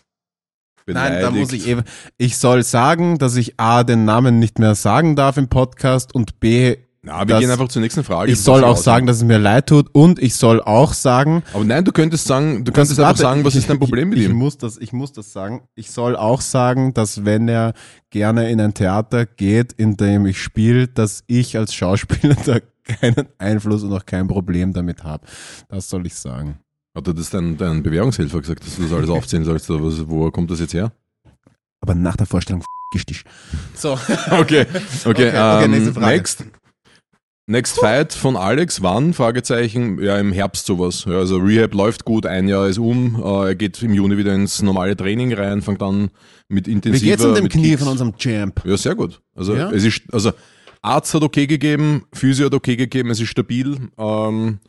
S1: Nein, da muss
S2: beleidigt.
S1: ich eben. Ich soll sagen, dass ich A, den Namen nicht mehr sagen darf im Podcast und B,
S2: Na, wir gehen einfach zur nächsten Frage.
S1: ich soll auch
S2: raushauen.
S1: sagen, dass es mir leid tut und ich soll auch sagen,
S2: Aber nein, du könntest sagen, du könntest einfach
S1: Warte,
S2: sagen, was
S1: ich-
S2: ist dein Problem mit
S1: ich,
S2: ihm?
S1: Ich muss, das, ich muss das sagen. Ich soll auch sagen, dass wenn er gerne in ein Theater geht, in dem ich spiele, dass ich als Schauspieler da keinen Einfluss und auch kein Problem damit habe. Das soll ich sagen.
S2: Hat dir das dein, dein Bewährungshelfer gesagt, dass du das alles aufzählen sollst? Oder was, wo kommt das jetzt her?
S1: Aber nach der Vorstellung f*** dich. So.
S2: Okay, okay,
S1: Okay, okay,
S2: ähm,
S1: nächste Frage.
S2: next. Next Fight von Alex, wann? Fragezeichen, ja im Herbst sowas. Ja, also Rehab läuft gut, ein Jahr ist um, äh, er geht im Juni wieder ins normale Training rein, fängt dann mit
S1: Wie
S2: intensiver...
S1: geht's in dem Knie
S2: Kicks.
S1: von unserem Champ?
S2: Ja, sehr gut. Also
S1: Ja?
S2: es ist, also Arzt hat okay gegeben, Physio hat okay gegeben, es ist stabil. Ähm,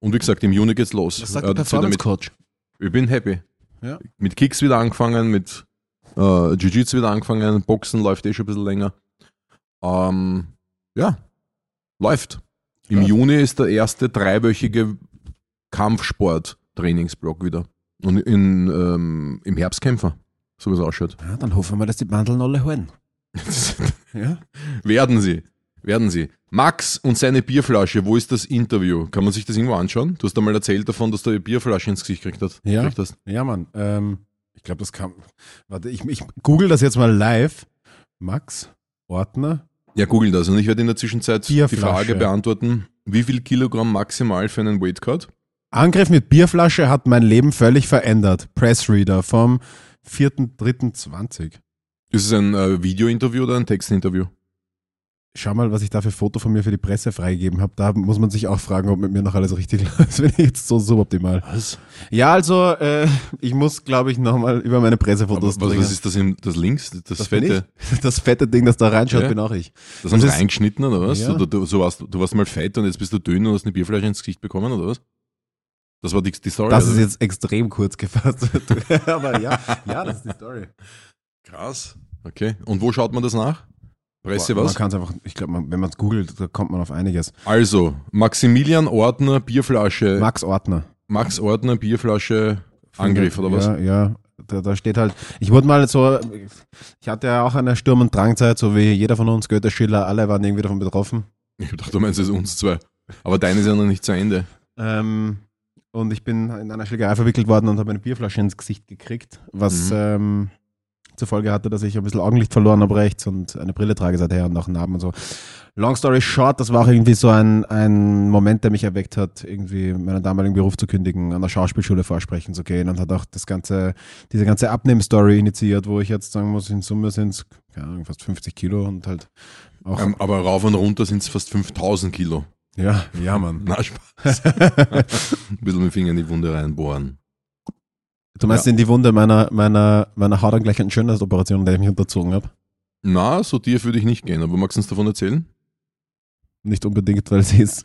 S2: und wie gesagt, im Juni geht's los.
S1: Was sagt
S2: Er
S1: der
S2: wieder
S1: Performance Coach?
S2: ich bin happy.
S1: Ja.
S2: Mit Kicks wieder angefangen, mit äh, Jiu-Jitsu wieder angefangen, Boxen läuft eh schon ein bisschen länger. Ähm, ja, läuft. Im
S1: Krass.
S2: Juni ist der erste dreiwöchige Kampfsport-Trainingsblock wieder. Und in, ähm, im Herbst Kämpfer, so wie es ausschaut.
S1: Ja, dann hoffen wir, dass die Mandeln alle halten. Ja?
S2: Werden sie. Werden sie. Max und seine Bierflasche, wo ist das Interview? Kann man sich das irgendwo anschauen? Du hast einmal erzählt davon, dass du eine Bierflasche ins Gesicht gekriegt hast.
S1: Ja.
S2: Gekriegt hast.
S1: Ja, Mann. Ähm, ich glaube, das kam. Warte, ich, ich google das jetzt mal live. Max Ordner.
S2: Ja, google das. Und ich werde in der Zwischenzeit die. Frage beantworten, wie viel Kilogramm maximal für einen Weightcut?
S1: Angriff mit Bierflasche hat mein Leben völlig verändert. Pressreader vom 4.3.20.
S2: Ist es ein äh, Videointerview oder ein Textinterview?
S1: Schau mal, was ich da für Foto von mir für die Presse freigegeben habe. Da muss man sich auch fragen, ob mit mir noch alles richtig läuft. Bin ich jetzt so suboptimal.
S2: Was?
S1: Ja, also, äh, ich muss, glaube ich, nochmal über meine
S2: Aber
S1: Pressefotos
S2: was,
S1: drücken.
S2: was ist das, im, das links? Das,
S1: das
S2: fette?
S1: Das fette Ding, das da reinschaut,
S2: Ja.
S1: bin auch ich.
S2: Das haben sie reingeschnitten oder was?
S1: Ja.
S2: Oder du, so warst, du warst mal fett und jetzt bist du dünn und hast eine Bierflasche ins Gesicht bekommen oder was? Das war die, die Story.
S1: Das
S2: oder?
S1: ist jetzt extrem kurz gefasst. Aber ja, ja, das ist die Story.
S2: krass. Okay. Und wo schaut man das nach? Presse was?
S1: Man kann es einfach, ich glaube, wenn man es googelt, da kommt man auf einiges.
S2: Also, Maximilian Ordner, Bierflasche.
S1: Max Ordner.
S2: Max Ordner, Bierflasche, Angriff oder was?
S1: Ja, ja. Da, da steht halt, ich wurde mal so, ich hatte ja auch eine Sturm- und Drangzeit, so wie jeder von uns, Goethe, Schiller, alle waren irgendwie davon betroffen.
S2: Ich dachte, du meinst jetzt uns zwei. Aber deine ist ja noch nicht zu Ende.
S1: Ähm, und ich bin in einer Schlägerei verwickelt worden und habe eine Bierflasche ins Gesicht gekriegt, was
S2: Mhm.
S1: ähm, zur Folge hatte, dass ich ein bisschen Augenlicht verloren habe rechts und eine Brille trage seither und auch Narben und so. Long story short, das war auch irgendwie so ein, ein Moment, der mich erweckt hat, irgendwie meinen damaligen Beruf zu kündigen, an der Schauspielschule vorsprechen zu gehen und hat auch das ganze, diese ganze Abnehm-Story initiiert, wo ich jetzt sagen muss, in Summe sind es, keine Ahnung, fast 50 Kilo und halt auch,
S2: Ähm, aber rauf und runter sind es fast 5000 Kilo.
S1: ja, ja, Mann.
S2: Na, Spaß. Ein bisschen mit dem Finger in die Wunde reinbohren.
S1: Du meinst in die Wunde meiner, meiner, meiner Haut gleich eine Schönheitsoperation, der ich mich unterzogen habe?
S2: Na, so tief würde ich nicht gehen, aber magst du uns davon erzählen?
S1: Nicht unbedingt, weil sie ist.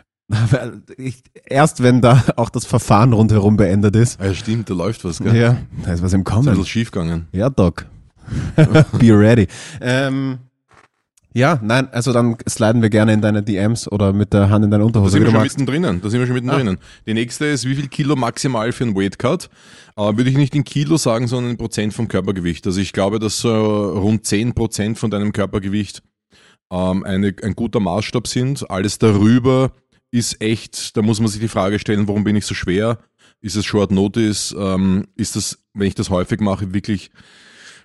S1: weil Ich, erst wenn da auch das Verfahren rundherum beendet ist.
S2: Ja, stimmt, da läuft was, gell?
S1: Ja, da ist was im
S2: Ist ein bisschen
S1: Kommen.
S2: schief gegangen.
S1: Ja, Doc. Be ready. Ähm, ja, nein, also dann sliden wir gerne in deine DMs oder mit der Hand in deine
S2: Da
S1: Unterhose.
S2: sind
S1: wie
S2: wir schon mittendrin. Da sind wir schon mittendrin. Die nächste ist, wie viel Kilo maximal für einen Weightcut? Äh, würde ich nicht in Kilo sagen, sondern in Prozent vom Körpergewicht. Also ich glaube, dass so rund 10 Prozent von deinem Körpergewicht ähm, eine, ein guter Maßstab sind. Alles darüber ist echt, da muss man sich die Frage stellen, warum bin ich so schwer? Ist es Short Notice? Ähm, ist das, wenn ich das häufig mache, wirklich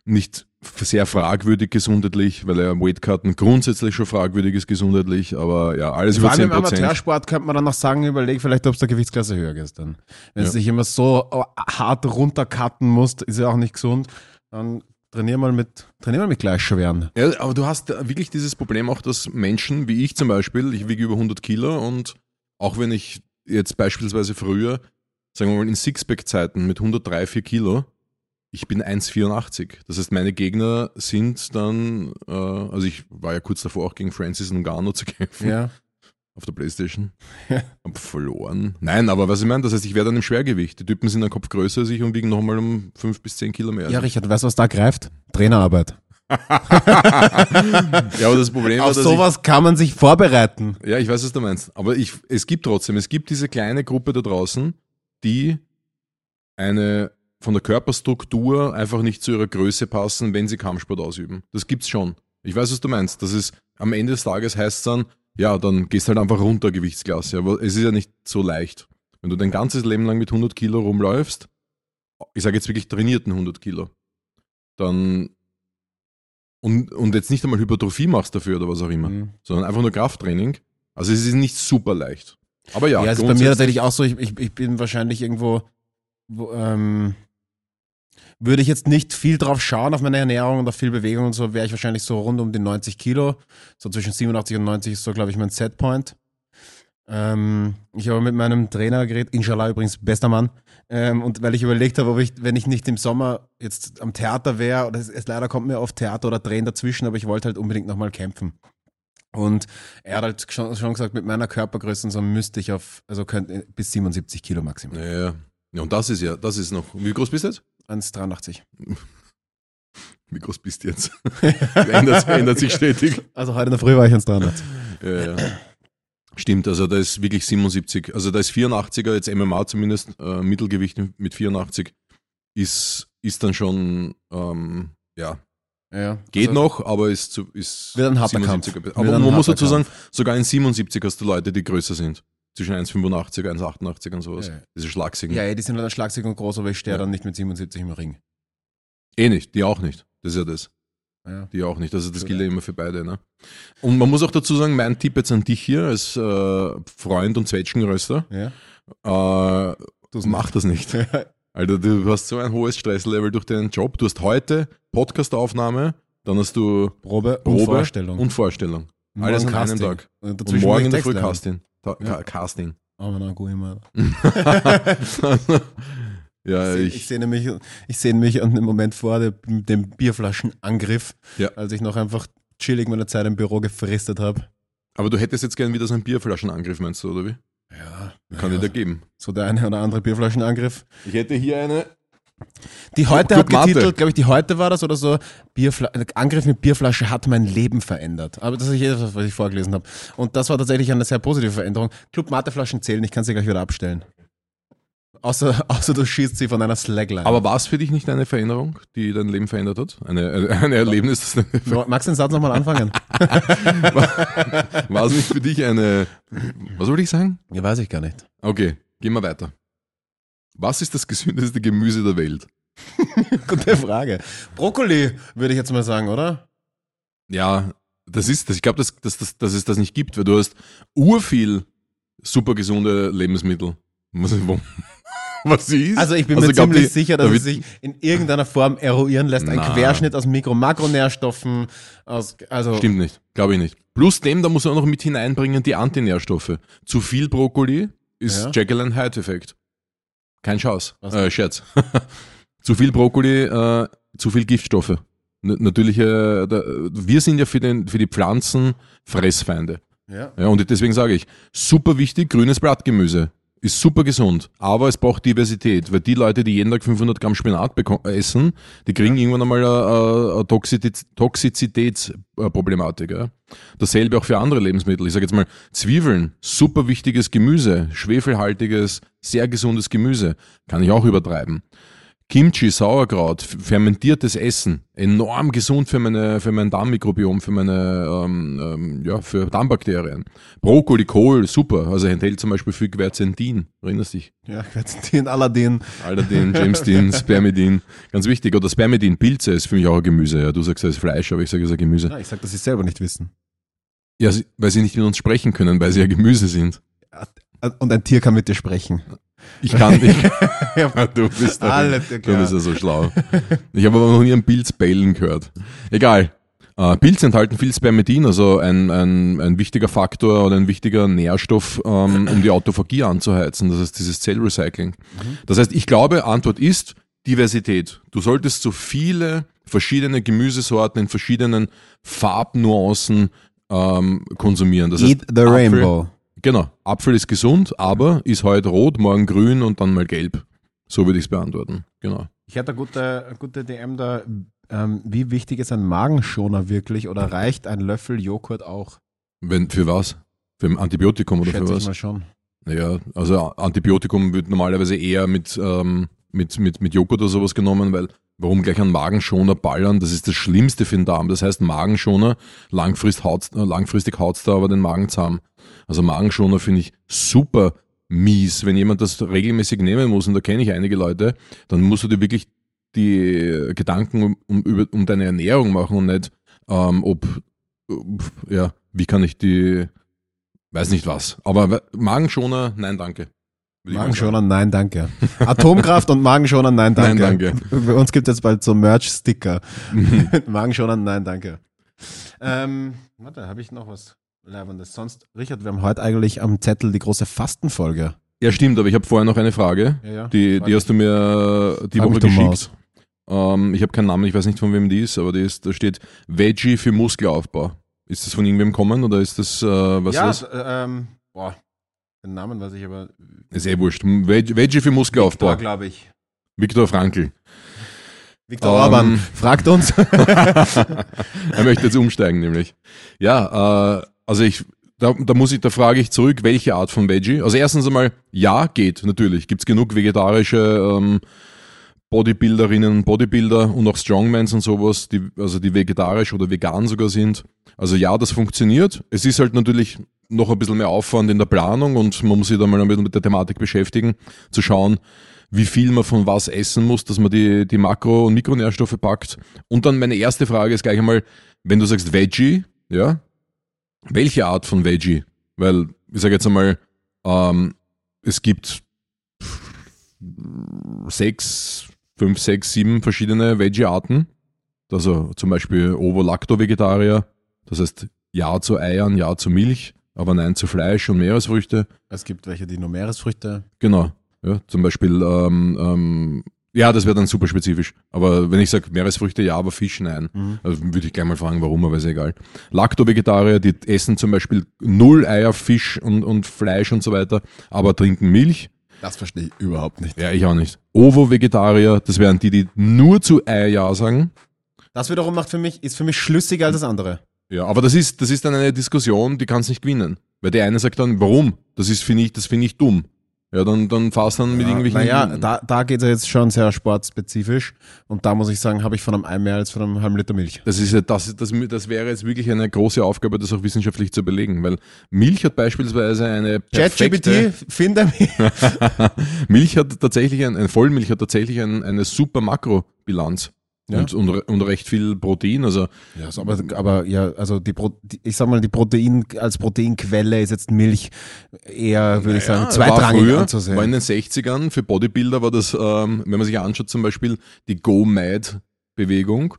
S2: nicht sehr fragwürdig gesundheitlich, weil er Weightcutten grundsätzlich schon fragwürdig ist gesundheitlich, aber ja, alles
S1: Vor
S2: über
S1: allem
S2: 10
S1: im
S2: Prozent.
S1: Amateursport könnte man dann noch sagen, überleg vielleicht, ob es der Gewichtsklasse höher ist dann. Wenn
S2: Ja.
S1: du dich immer so oh, hart runtercutten musst, ist ja auch nicht gesund. Dann trainier mal mit, trainier mal mit gleichschweren.
S2: Ja, aber du hast da wirklich dieses Problem auch, dass Menschen, wie ich zum Beispiel, ich wiege über 100 Kilo und auch wenn ich jetzt beispielsweise früher, sagen wir mal in Sixpack-Zeiten mit 103, 4 Kilo, ich bin 1,84. Das heißt, meine Gegner sind dann, äh, also ich war ja kurz davor auch gegen Francis Ngannou zu kämpfen
S1: Ja.
S2: auf der Playstation.
S1: Ja.
S2: Hab verloren. Nein, aber was ich meine, das heißt, ich wäre dann im Schwergewicht. Die Typen sind ein Kopf größer als ich und wiegen nochmal um 5 bis 10 Kilo mehr.
S1: Ja,
S2: ich.
S1: Richard, weißt du, was da greift? Trainerarbeit.
S2: ja, aber das Problem war,
S1: Auf
S2: dass ich,
S1: sowas kann man sich vorbereiten.
S2: Ja, ich weiß, was du meinst. Aber ich, es gibt trotzdem, es gibt diese kleine Gruppe da draußen, die eine von der Körperstruktur einfach nicht zu ihrer Größe passen, wenn sie Kampfsport ausüben. Das gibt's schon. Ich weiß, was du meinst. Das ist am Ende des Tages heißt es dann, ja, dann gehst halt einfach runter Gewichtsklasse. Aber es ist ja nicht so leicht. Wenn du dein ganzes Leben lang mit 100 Kilo rumläufst, ich sage jetzt wirklich trainierten 100 Kilo, dann und, und jetzt nicht einmal Hypertrophie machst dafür oder was auch immer,
S1: Mhm.
S2: sondern einfach nur Krafttraining, Also es ist nicht super leicht. Aber ja,
S1: Ja, also bei mir tatsächlich auch so, ich, ich, ich bin wahrscheinlich irgendwo, wo, ähm, würde ich jetzt nicht viel drauf schauen auf meine Ernährung und auf viel Bewegung und so, wäre ich wahrscheinlich so rund um die 90 Kilo. So zwischen 87 und 90 ist so, glaube ich, mein Setpoint. Ähm, ich habe mit meinem Trainer geredet, inshallah übrigens, bester Mann. Ähm, und weil ich überlegt habe, ob ich, wenn ich nicht im Sommer jetzt am Theater wäre, oder es, es leider kommt mir oft Theater oder Drehen dazwischen, aber ich wollte halt unbedingt nochmal kämpfen. Und er hat halt schon, schon gesagt, mit meiner Körpergröße und so müsste ich auf, also könnte bis 77 Kilo maximal.
S2: Ja, ja. ja, und das ist ja, das ist noch. Wie groß bist du jetzt?
S1: 1,83.
S2: Wie groß bist du jetzt? ändert, ändert sich stetig.
S1: Also heute in der Früh war ich 1,83.
S2: Ja, ja. Stimmt, also da ist wirklich 77, also da ist 84er, jetzt MMA zumindest, äh, Mittelgewicht mit 84, ist, ist dann schon, ähm, ja,
S1: Ja,
S2: geht
S1: also,
S2: noch, aber ist, zu, ist
S1: Wird ein harter
S2: 77er.
S1: Kampf.
S2: Aber man muss dazu sagen, sogar in 77 hast du Leute, die größer sind. Zwischen 1,85 und 1,88 und sowas.
S1: Ja.
S2: Diese Schlagsigen.
S1: Ja, ja, die sind dann schlagsig und groß, aber ich stehe
S2: Ja.
S1: dann nicht mit 77 im Ring.
S2: Eh nicht, die auch nicht. Das ist ja das.
S1: Ja.
S2: Die auch nicht. Also das gilt ja immer für beide. Ne? Und man muss auch dazu sagen, mein Tipp jetzt an dich hier als äh, Freund und Zwetschgenröster,
S1: Ja.
S2: äh, mach das nicht. Alter, du hast so ein hohes Stresslevel durch deinen Job. Du hast heute Podcastaufnahme, dann hast du
S1: Probe,
S2: Probe
S1: und Vorstellung.
S2: und Vorstellung. Alles an einem. Tag.
S1: Und,
S2: Und morgen in der Früh. Casting. Ta
S1: Ja.
S2: Ca- Casting.
S1: Oh, na, gut, immer.
S2: ja,
S1: Ich, ich
S2: ich,
S1: sehne mich, ich sehne mich an den Moment vor dem, Bierflaschenangriff,
S2: Ja.
S1: als ich noch einfach chillig meine Zeit im Büro gefristet habe.
S2: aber du hättest jetzt gern wieder so einen Bierflaschenangriff, meinst du, oder wie?
S1: Ja,
S2: Kann ich dir geben.
S1: so der eine oder andere Bierflaschenangriff.
S2: Ich hätte hier eine.
S1: Die heute
S2: Club
S1: hat getitelt, glaube ich, die heute war das oder so, Bierfla Angriff mit Bierflasche hat mein Leben verändert. Aber das ist jedes, was ich vorgelesen habe. Und das war tatsächlich eine sehr positive Veränderung. Club Mateflaschen zählen, ich kann sie gleich wieder abstellen. Außer, außer du schießt sie von einer Slackline.
S2: Aber war es für dich nicht eine Veränderung, die dein Leben verändert hat? Eine, ein, ein Erlebnis, das deine,
S1: Magst du den Satz nochmal anfangen?
S2: war es nicht für dich eine. Was wollte ich sagen?
S1: ja, weiß ich gar nicht.
S2: Okay, gehen wir weiter. Was ist das gesündeste Gemüse der Welt?
S1: Gute Frage. Brokkoli, würde ich jetzt mal sagen, oder?
S2: Ja, das ist das. Ich glaube, dass, dass, dass, dass es das nicht gibt, weil du hast urviel super gesunde Lebensmittel. Was, wo, was sie ist?
S1: Also ich bin
S2: Also
S1: mir
S2: glaub,
S1: ziemlich
S2: die-
S1: sicher, dass
S2: da
S1: es sich in irgendeiner Form eruieren lässt. Ein
S2: Na.
S1: Querschnitt aus Mikro- Makronährstoffen, aus, also
S2: Stimmt nicht, glaube ich nicht. Plus dem, da muss man auch noch mit hineinbringen, die Antinährstoffe. Zu viel Brokkoli ist
S1: Ja.
S2: Jekyll and Hyde-Effekt. Kein Schaus. Äh, Scherz. zu viel Brokkoli, äh, zu viel Giftstoffe. N natürliche, da, wir sind ja für, den, für die Pflanzen Fressfeinde.
S1: ja.
S2: Ja, und deswegen sage ich, super wichtig, grünes Blattgemüse. Ist super gesund, aber es braucht Diversität, weil die Leute, die jeden Tag 500 Gramm Spinat beko- essen, die kriegen irgendwann einmal eine, eine Toxizitäts- Toxizitätsproblematik. Ja. Dasselbe auch für andere Lebensmittel. Ich sage jetzt mal, Zwiebeln, super wichtiges Gemüse, schwefelhaltiges, sehr gesundes Gemüse. Kann ich auch übertreiben. Kimchi, Sauerkraut, fermentiertes Essen, enorm gesund für meine, für mein Darmmikrobiom, für meine, ähm, ähm, ja, für Darmbakterien. Brokkoli, Kohl, super. Also enthält zum Beispiel viel Quercetin. Erinnerst dich?
S1: Ja, Quercetin, Aladdin.
S2: Aldadin, Jamestin, Spermidin. Ganz wichtig. Oder Spermidin, Pilze ist für mich auch ein Gemüse. Ja, du sagst, es ist Fleisch, aber ich sage, es ist ein Gemüse.
S1: Ja, ich sag, dass sie selber nicht wissen.
S2: Ja, weil sie nicht mit uns sprechen können, weil sie ja Gemüse sind.
S1: Und ein Tier kann mit dir sprechen.
S2: Ich kann nicht. du bist da. Du bist ja so schlau. Ich habe aber noch nie einen Pilz bellen gehört. Egal. Äh, Pilze enthalten viel Spermidin, also ein, ein, ein wichtiger Faktor oder ein wichtiger Nährstoff, ähm, um die Autophagie anzuheizen. Das heißt, dieses Zellrecycling. Das heißt, ich glaube, Antwort ist Diversität. Du solltest so viele verschiedene Gemüsesorten in verschiedenen Farbnuancen ähm, konsumieren. Das
S1: Eat
S2: heißt,
S1: the
S2: Apfel-
S1: rainbow.
S2: Genau. Apfel ist gesund, aber ist heute rot, morgen grün und dann mal gelb. So würde ich es beantworten. Genau.
S1: Ich hatte eine gute, eine gute DM da. Ähm, wie wichtig ist ein Magenschoner wirklich oder reicht ein Löffel Joghurt auch?
S2: Wenn, für was? Für ein Antibiotikum oder
S1: Schätze
S2: für
S1: ich
S2: was?
S1: mal schon.
S2: Naja, also Antibiotikum wird normalerweise eher mit, ähm, mit, mit, mit Joghurt oder sowas genommen, weil warum gleich einen Magenschoner ballern? Das ist das Schlimmste für den Darm. Das heißt, Magenschoner, langfristig haut's, äh, langfristig haut's da aber den Magen zusammen. Also Magenschoner finde ich super mies. Wenn jemand das regelmäßig nehmen muss, und da kenne ich einige Leute, dann musst du dir wirklich die Gedanken um, um, über, um deine Ernährung machen und nicht, ähm, ob, ja, wie kann ich die, weiß nicht was. Aber Magenschoner, nein, danke.
S1: Magenschoner, nein, danke. Atomkraft und Magenschoner, nein, danke.
S2: Nein, danke.
S1: Bei uns gibt es jetzt bald so Merch-Sticker. Magenschoner, nein, danke. Ähm, warte, habe ich noch was Leibendes? Sonst, Richard, wir haben heute eigentlich am Zettel die große Fastenfolge.
S2: Ja, stimmt, aber ich habe vorher noch eine Frage.
S1: Ja, ja.
S2: Die, die hast du mir die
S1: Frag
S2: Woche geschickt. Ähm, ich habe keinen Namen, ich weiß nicht von wem die ist, aber die ist, da steht Veggie für Muskelaufbau. Ist das von irgendwem kommen oder ist das, äh, was
S1: ja,
S2: ist das?
S1: d- ähm, boah, den Namen weiß ich aber.
S2: Ist eh wurscht. Veg- Veggie für Muskelaufbau.
S1: glaube ich.
S2: Viktor Frankl.
S1: Viktor
S2: Ähm,
S1: Orban fragt uns.
S2: er möchte jetzt umsteigen, nämlich. Ja, äh, also ich, da, da muss ich, da frage ich zurück, welche Art von Veggie? Also erstens einmal, ja, geht, natürlich. Gibt's genug vegetarische ähm, Bodybuilderinnen und Bodybuilder und auch Strongmans und sowas, die, also die vegetarisch oder vegan sogar sind. Also ja, das funktioniert. Es ist halt natürlich noch ein bisschen mehr Aufwand in der Planung und man muss sich da mal ein bisschen mit der Thematik beschäftigen, zu schauen, wie viel man von was essen muss, dass man die, die Makro- und Mikronährstoffe packt. Und dann meine erste Frage ist gleich einmal, wenn du sagst Veggie, ja, welche Art von Veggie? Weil, ich sage jetzt einmal, ähm, es gibt sechs, fünf, sechs, sieben verschiedene Veggie-Arten. Also zum Beispiel Ovo-Lacto-Vegetarier, das heißt Ja zu Eiern, Ja zu Milch, aber Nein zu Fleisch und Meeresfrüchte.
S1: es gibt welche, die nur Meeresfrüchte.
S2: Genau. Ja, zum Beispiel, ähm, ähm, ja, das wäre dann super spezifisch. Aber wenn ich sage Meeresfrüchte, ja, aber Fisch, nein.
S1: Mhm.
S2: Also würde ich gleich mal fragen, warum, aber ist egal. Lacto-Vegetarier, die essen zum Beispiel null Eier, Fisch und, und Fleisch und so weiter, aber trinken Milch.
S1: Das verstehe ich überhaupt nicht.
S2: Ja, ich auch nicht. Ovo-Vegetarier, das wären die, die nur zu Eier ja sagen.
S1: Das wiederum macht für mich, ist für mich schlüssiger als das andere.
S2: Ja, aber das ist, das ist dann eine Diskussion, die kannst nicht gewinnen. Weil der eine sagt dann, warum? Das ist, finde ich, das finde ich dumm. Ja, dann, dann fahrst dann mit irgendwelchen.
S1: Naja, da, da geht es jetzt schon sehr sportspezifisch. Und da muss ich sagen, habe ich von einem Ei mehr als von einem halben Liter Milch.
S2: Das, ist ja, das, das, das wäre jetzt wirklich eine große Aufgabe, das auch wissenschaftlich zu belegen, weil Milch hat beispielsweise eine
S1: ChatGPT, finde mich.
S2: Milch hat tatsächlich, ein, ein Vollmilch hat tatsächlich ein, eine super Makrobilanz.
S1: Ja.
S2: Und, und, und recht viel Protein, also
S1: Ja, so, aber, aber ja, also die, Pro, die ich sag mal, die Protein, als Proteinquelle ist jetzt Milch eher, würde ich sagen, zweitrangig
S2: früher,
S1: anzusehen.
S2: War in den 60ern für Bodybuilder war das, ähm, wenn man sich anschaut, zum Beispiel die Go-Mad-Bewegung,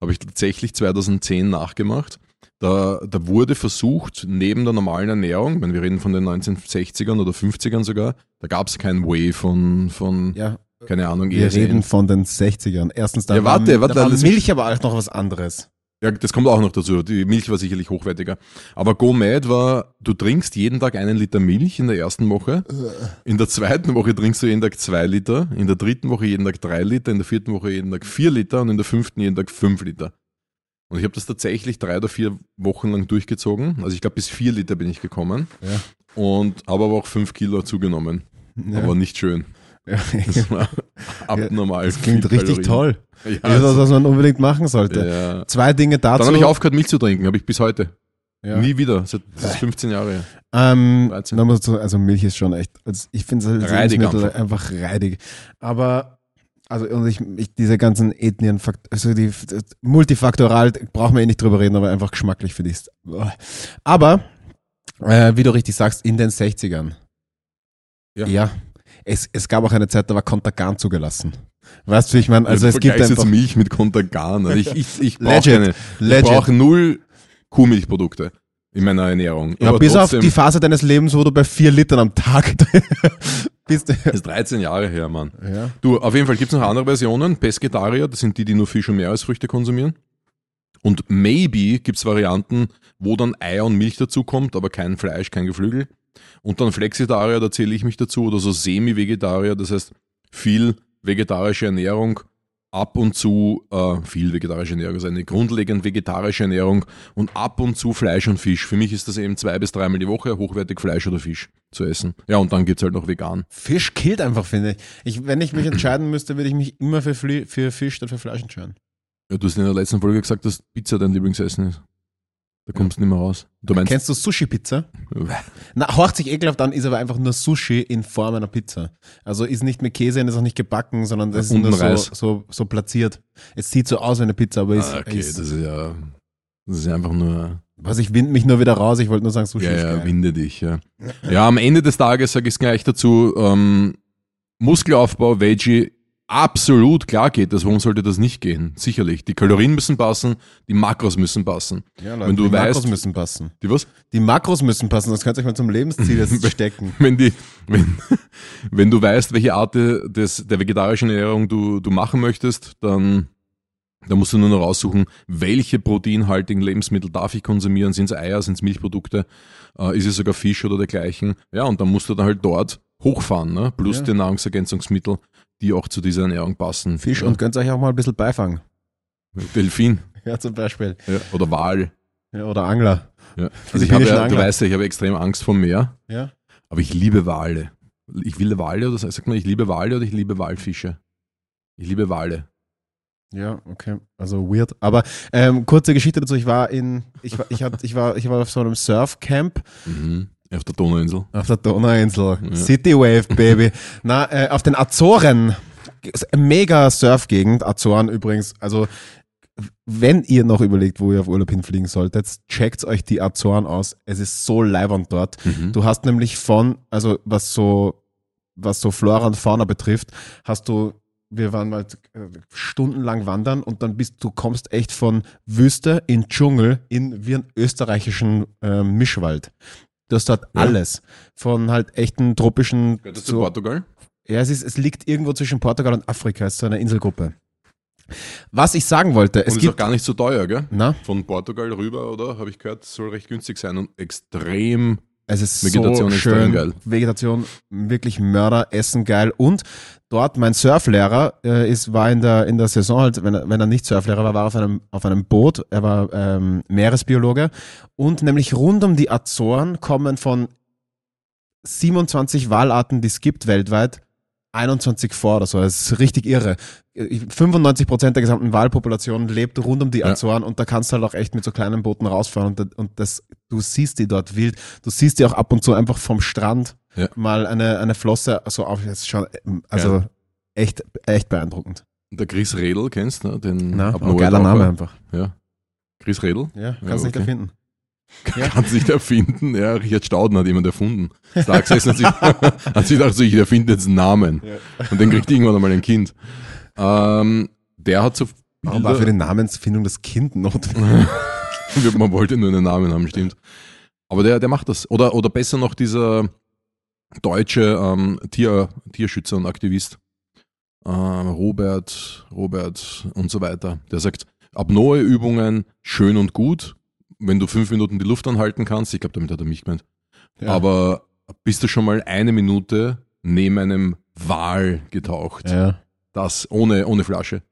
S2: habe ich tatsächlich 2010 nachgemacht. Da, da wurde versucht, neben der normalen Ernährung, wenn wir reden von den 1960ern oder 50ern sogar, da gab es kein Whey von, von
S1: ja,
S2: keine Ahnung,
S1: wir
S2: ESN.
S1: reden von den 60ern. Erstens, da
S2: Ja,
S1: war,
S2: warte, warte,
S1: da war Milch aber auch noch was anderes.
S2: Ja, das kommt auch noch dazu. Die Milch war sicherlich hochwertiger. Aber Go Mad war, du trinkst jeden Tag einen Liter Milch in der ersten Woche. In der zweiten Woche trinkst du jeden Tag zwei Liter. In der dritten Woche jeden Tag drei Liter. In der vierten Woche jeden Tag vier Liter. Und in der fünften jeden Tag fünf Liter. Und ich habe das tatsächlich drei oder vier Wochen lang durchgezogen. Also ich glaube, bis vier Liter bin ich gekommen.
S1: Ja.
S2: Und habe aber auch fünf Kilo zugenommen.
S1: Ja.
S2: Aber nicht schön.
S1: Ja.
S2: War abnormal.
S1: Das klingt richtig
S2: Kalorien.
S1: toll.
S2: Ja,
S1: Das ist was, was man unbedingt machen sollte.
S2: ja.
S1: Zwei Dinge dazu.
S2: Dann habe ich aufgehört, Milch zu trinken. Habe ich bis heute.
S1: Ja.
S2: Nie wieder. Seit, das ist 15 Jahre her.
S1: Ähm,
S2: 13.
S1: da muss ich sagen, also Milch ist schon echt, also ich finde es Lebensmittel einfach. reidig. Aber, also und ich, ich diese ganzen Ethnien, also die multifaktoral, brauchen wir eh nicht drüber reden, aber einfach geschmacklich finde ich. Aber, äh, wie du richtig sagst, in den 60ern.
S2: Ja.
S1: ja es, es gab auch eine Zeit, da war Kontergan zugelassen. Weißt du, ich meine? Also es gibt einfach
S2: jetzt Milch mit Kontergan. Also ich, ich, ich brauche brauche null Kuhmilchprodukte in meiner Ernährung.
S1: Ja,
S2: Aber
S1: bis
S2: trotzdem,
S1: auf die Phase deines Lebens, wo du bei vier Litern am Tag bist.
S2: Das ist 13 Jahre her, Mann.
S1: Ja.
S2: Du, auf jeden Fall gibt es noch andere Versionen. Pescetarier, das sind die, die nur Fisch und Meeresfrüchte konsumieren. Und maybe gibt es Varianten, wo dann Ei und Milch dazukommt, aber kein Fleisch, kein Geflügel. Und dann Flexitarier, da zähle ich mich dazu, oder so Semi-Vegetarier, das heißt viel vegetarische Ernährung, ab und zu äh, viel vegetarische Ernährung, also eine grundlegend vegetarische Ernährung und ab und zu Fleisch und Fisch. Für mich ist das eben zwei bis dreimal die Woche hochwertig Fleisch oder Fisch zu essen. Ja, und dann gibt's halt noch vegan.
S1: Fisch killt einfach, finde ich. ich. Wenn ich mich entscheiden müsste, würde ich mich immer für, Fli für Fisch statt für Fleisch entscheiden.
S2: Ja, du hast in der letzten Folge gesagt, dass Pizza dein Lieblingsessen ist. Da kommst du nicht mehr raus. Du meinst,
S1: Kennst du Sushi-Pizza? Na, horcht sich ekelhaft an, ist aber einfach nur Sushi in Form einer Pizza. Also ist nicht mit Käse und ist auch nicht gebacken, sondern das ist
S2: Unten
S1: nur so,
S2: Reis.
S1: so, so platziert. Es sieht so aus wie eine Pizza, aber ist,
S2: ah, okay,
S1: ist
S2: das ist ja Das ist einfach nur,
S1: Was, ich wind mich nur wieder raus, ich wollte nur sagen, Sushi
S2: ja,
S1: ist
S2: ja,
S1: geil.
S2: winde dich, ja. Ja, am Ende des Tages sage ich es gleich dazu, ähm, Muskelaufbau, Veggie, absolut klar geht das. Warum sollte das nicht gehen? Sicherlich. Die Kalorien müssen passen, die Makros müssen passen.
S1: Ja, Leute,
S2: Wenn du
S1: die Makros
S2: weißt-
S1: müssen passen.
S2: Die was?
S1: Die Makros müssen passen, das könnt ihr euch mal zum Lebensziel jetzt stecken.
S2: wenn, die, wenn, wenn du weißt, welche Art de- des, der vegetarischen Ernährung du, du machen möchtest, dann, dann musst du nur noch raussuchen, welche proteinhaltigen Lebensmittel darf ich konsumieren. Sind es Eier, sind es Milchprodukte, äh, ist es sogar Fisch oder dergleichen. Ja, und dann musst du dann halt dort hochfahren, ne? plus
S1: Ja.
S2: die Nahrungsergänzungsmittel, die auch zu dieser Ernährung passen.
S1: Fisch
S2: ja.
S1: und gönnt euch auch mal ein bisschen Beifang.
S2: Delfin
S1: Ja, zum Beispiel.
S2: ja. oder Wal.
S1: Ja, oder Angler.
S2: Ja. Also ich habe ja, du weißt ja, ich habe extrem Angst vor Meer,
S1: Ja.
S2: aber ich liebe Wale. Ich will Wale oder sagt man, ich liebe Wale oder ich liebe Walfische? Ich liebe Wale.
S1: Ja, okay. Also weird. Aber ähm, kurze Geschichte dazu. Ich war in, ich war, ich, hat, ich war, ich war auf so einem Surfcamp
S2: Mhm. Auf der Donauinsel.
S1: auf der Donauinsel.
S2: Ja.
S1: City Wave, Baby. Na, äh, auf den Azoren. Mega Surfgegend. Azoren übrigens. Also, wenn ihr noch überlegt, wo ihr auf Urlaub hinfliegen solltet, checkt euch die Azoren aus. Es ist so leibernd dort.
S2: Mhm.
S1: Du hast nämlich von, also was so, was so Flora und Fauna betrifft, hast du, wir waren mal äh, stundenlang wandern und dann bist du kommst echt von Wüste in Dschungel in wie einen österreichischen ähm, Mischwald. Du hast dort
S2: Ja.
S1: alles. Von halt echten tropischen.
S2: Gehört das zu Portugal?
S1: ja, es, ist, es liegt irgendwo zwischen Portugal und Afrika, es ist so eine Inselgruppe. Was ich sagen wollte, es
S2: und ist auch
S1: gibt.
S2: gar nicht so teuer, gell?
S1: Na,
S2: Von Portugal rüber, oder? Habe ich gehört, soll recht günstig sein und extrem.
S1: Es ist
S2: Vegetation
S1: so schön.
S2: geil.
S1: Vegetation wirklich Mörder, Essen geil. Und dort mein Surflehrer äh, ist, war in der, in der Saison halt, wenn er, wenn er nicht Surflehrer war, war er auf einem, auf einem Boot. Er war ähm, Meeresbiologe. Und nämlich rund um die Azoren kommen von 27 Walarten, die es gibt weltweit, 21 vor oder so. Das ist richtig irre. 95 Prozent der gesamten Walpopulation lebt rund um die
S2: Ja.
S1: Azoren und da kannst du halt auch echt mit so kleinen Booten rausfahren und, und das, du siehst die dort wild. Du siehst die auch ab und zu einfach vom Strand
S2: Ja.
S1: mal eine, eine Flosse so auf. Das ist schon, also
S2: Geil.
S1: echt, echt beeindruckend.
S2: Der Chris Redl, kennst du? ne? Den
S1: Na, oh, geiler Name einfach.
S2: Ja. Chris Redl?
S1: Ja, kannst
S2: Ja,
S1: nicht
S2: okay.
S1: erfinden. Ja.
S2: Kann sich erfinden. Ja, Richard Stauden hat jemand erfunden. Da gesessen, hat sich, hat sich gedacht, so, ich erfinde jetzt einen Namen. Und dann kriegt irgendwann einmal ein Kind. Ähm, der hat so
S1: Warum war für die Namensfindung das Kind notwendig?
S2: man wollte nur einen Namen haben, stimmt. Aber der, der macht das. Oder, oder besser noch dieser deutsche ähm, Tier, Tierschützer und Aktivist. Ähm, Robert, Robert und so weiter. Der sagt, Apnoe-Übungen schön und gut, wenn du fünf Minuten die Luft anhalten kannst. Ich glaube, damit hat er mich gemeint.
S1: Ja.
S2: Aber bist du schon mal eine Minute neben einem Wal getaucht?
S1: ja.
S2: Das ohne, ohne Flasche.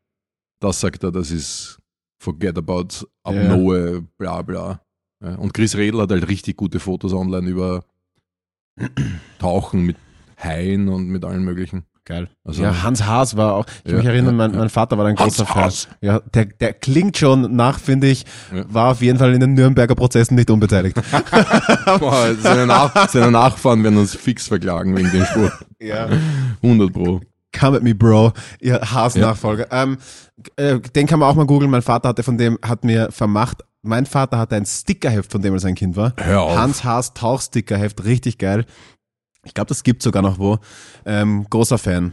S2: Das sagt er, das ist forget about Apnoe, bla bla. Ja, und Chris Redl hat halt richtig gute Fotos online über Tauchen mit Haien und mit allen möglichen.
S1: Geil.
S2: Also,
S1: ja, Hans Haas war auch, ich
S2: Ja,
S1: mich erinnere,
S2: ja,
S1: mein, mein Vater war ein
S2: Hans
S1: großer Fan.
S2: Haas.
S1: Ja, der, der klingt schon nach, finde ich, war auf jeden Fall in den Nürnberger Prozessen nicht unbeteiligt.
S2: Boah, seine, Nach seine Nachfahren werden uns fix verklagen wegen dem Spruch.
S1: ja.
S2: 100 Pro.
S1: Come at me, Bro, ihr Haas-Nachfolger. Ähm, äh, den kann man auch mal googeln. Mein Vater hatte von dem, hat mir vermacht, mein Vater hatte ein Stickerheft, von dem er sein Kind war.
S2: Hör auf.
S1: Hans Haas Tauchstickerheft, richtig geil. Ich glaube, das gibt sogar noch wo. Ähm, großer Fan.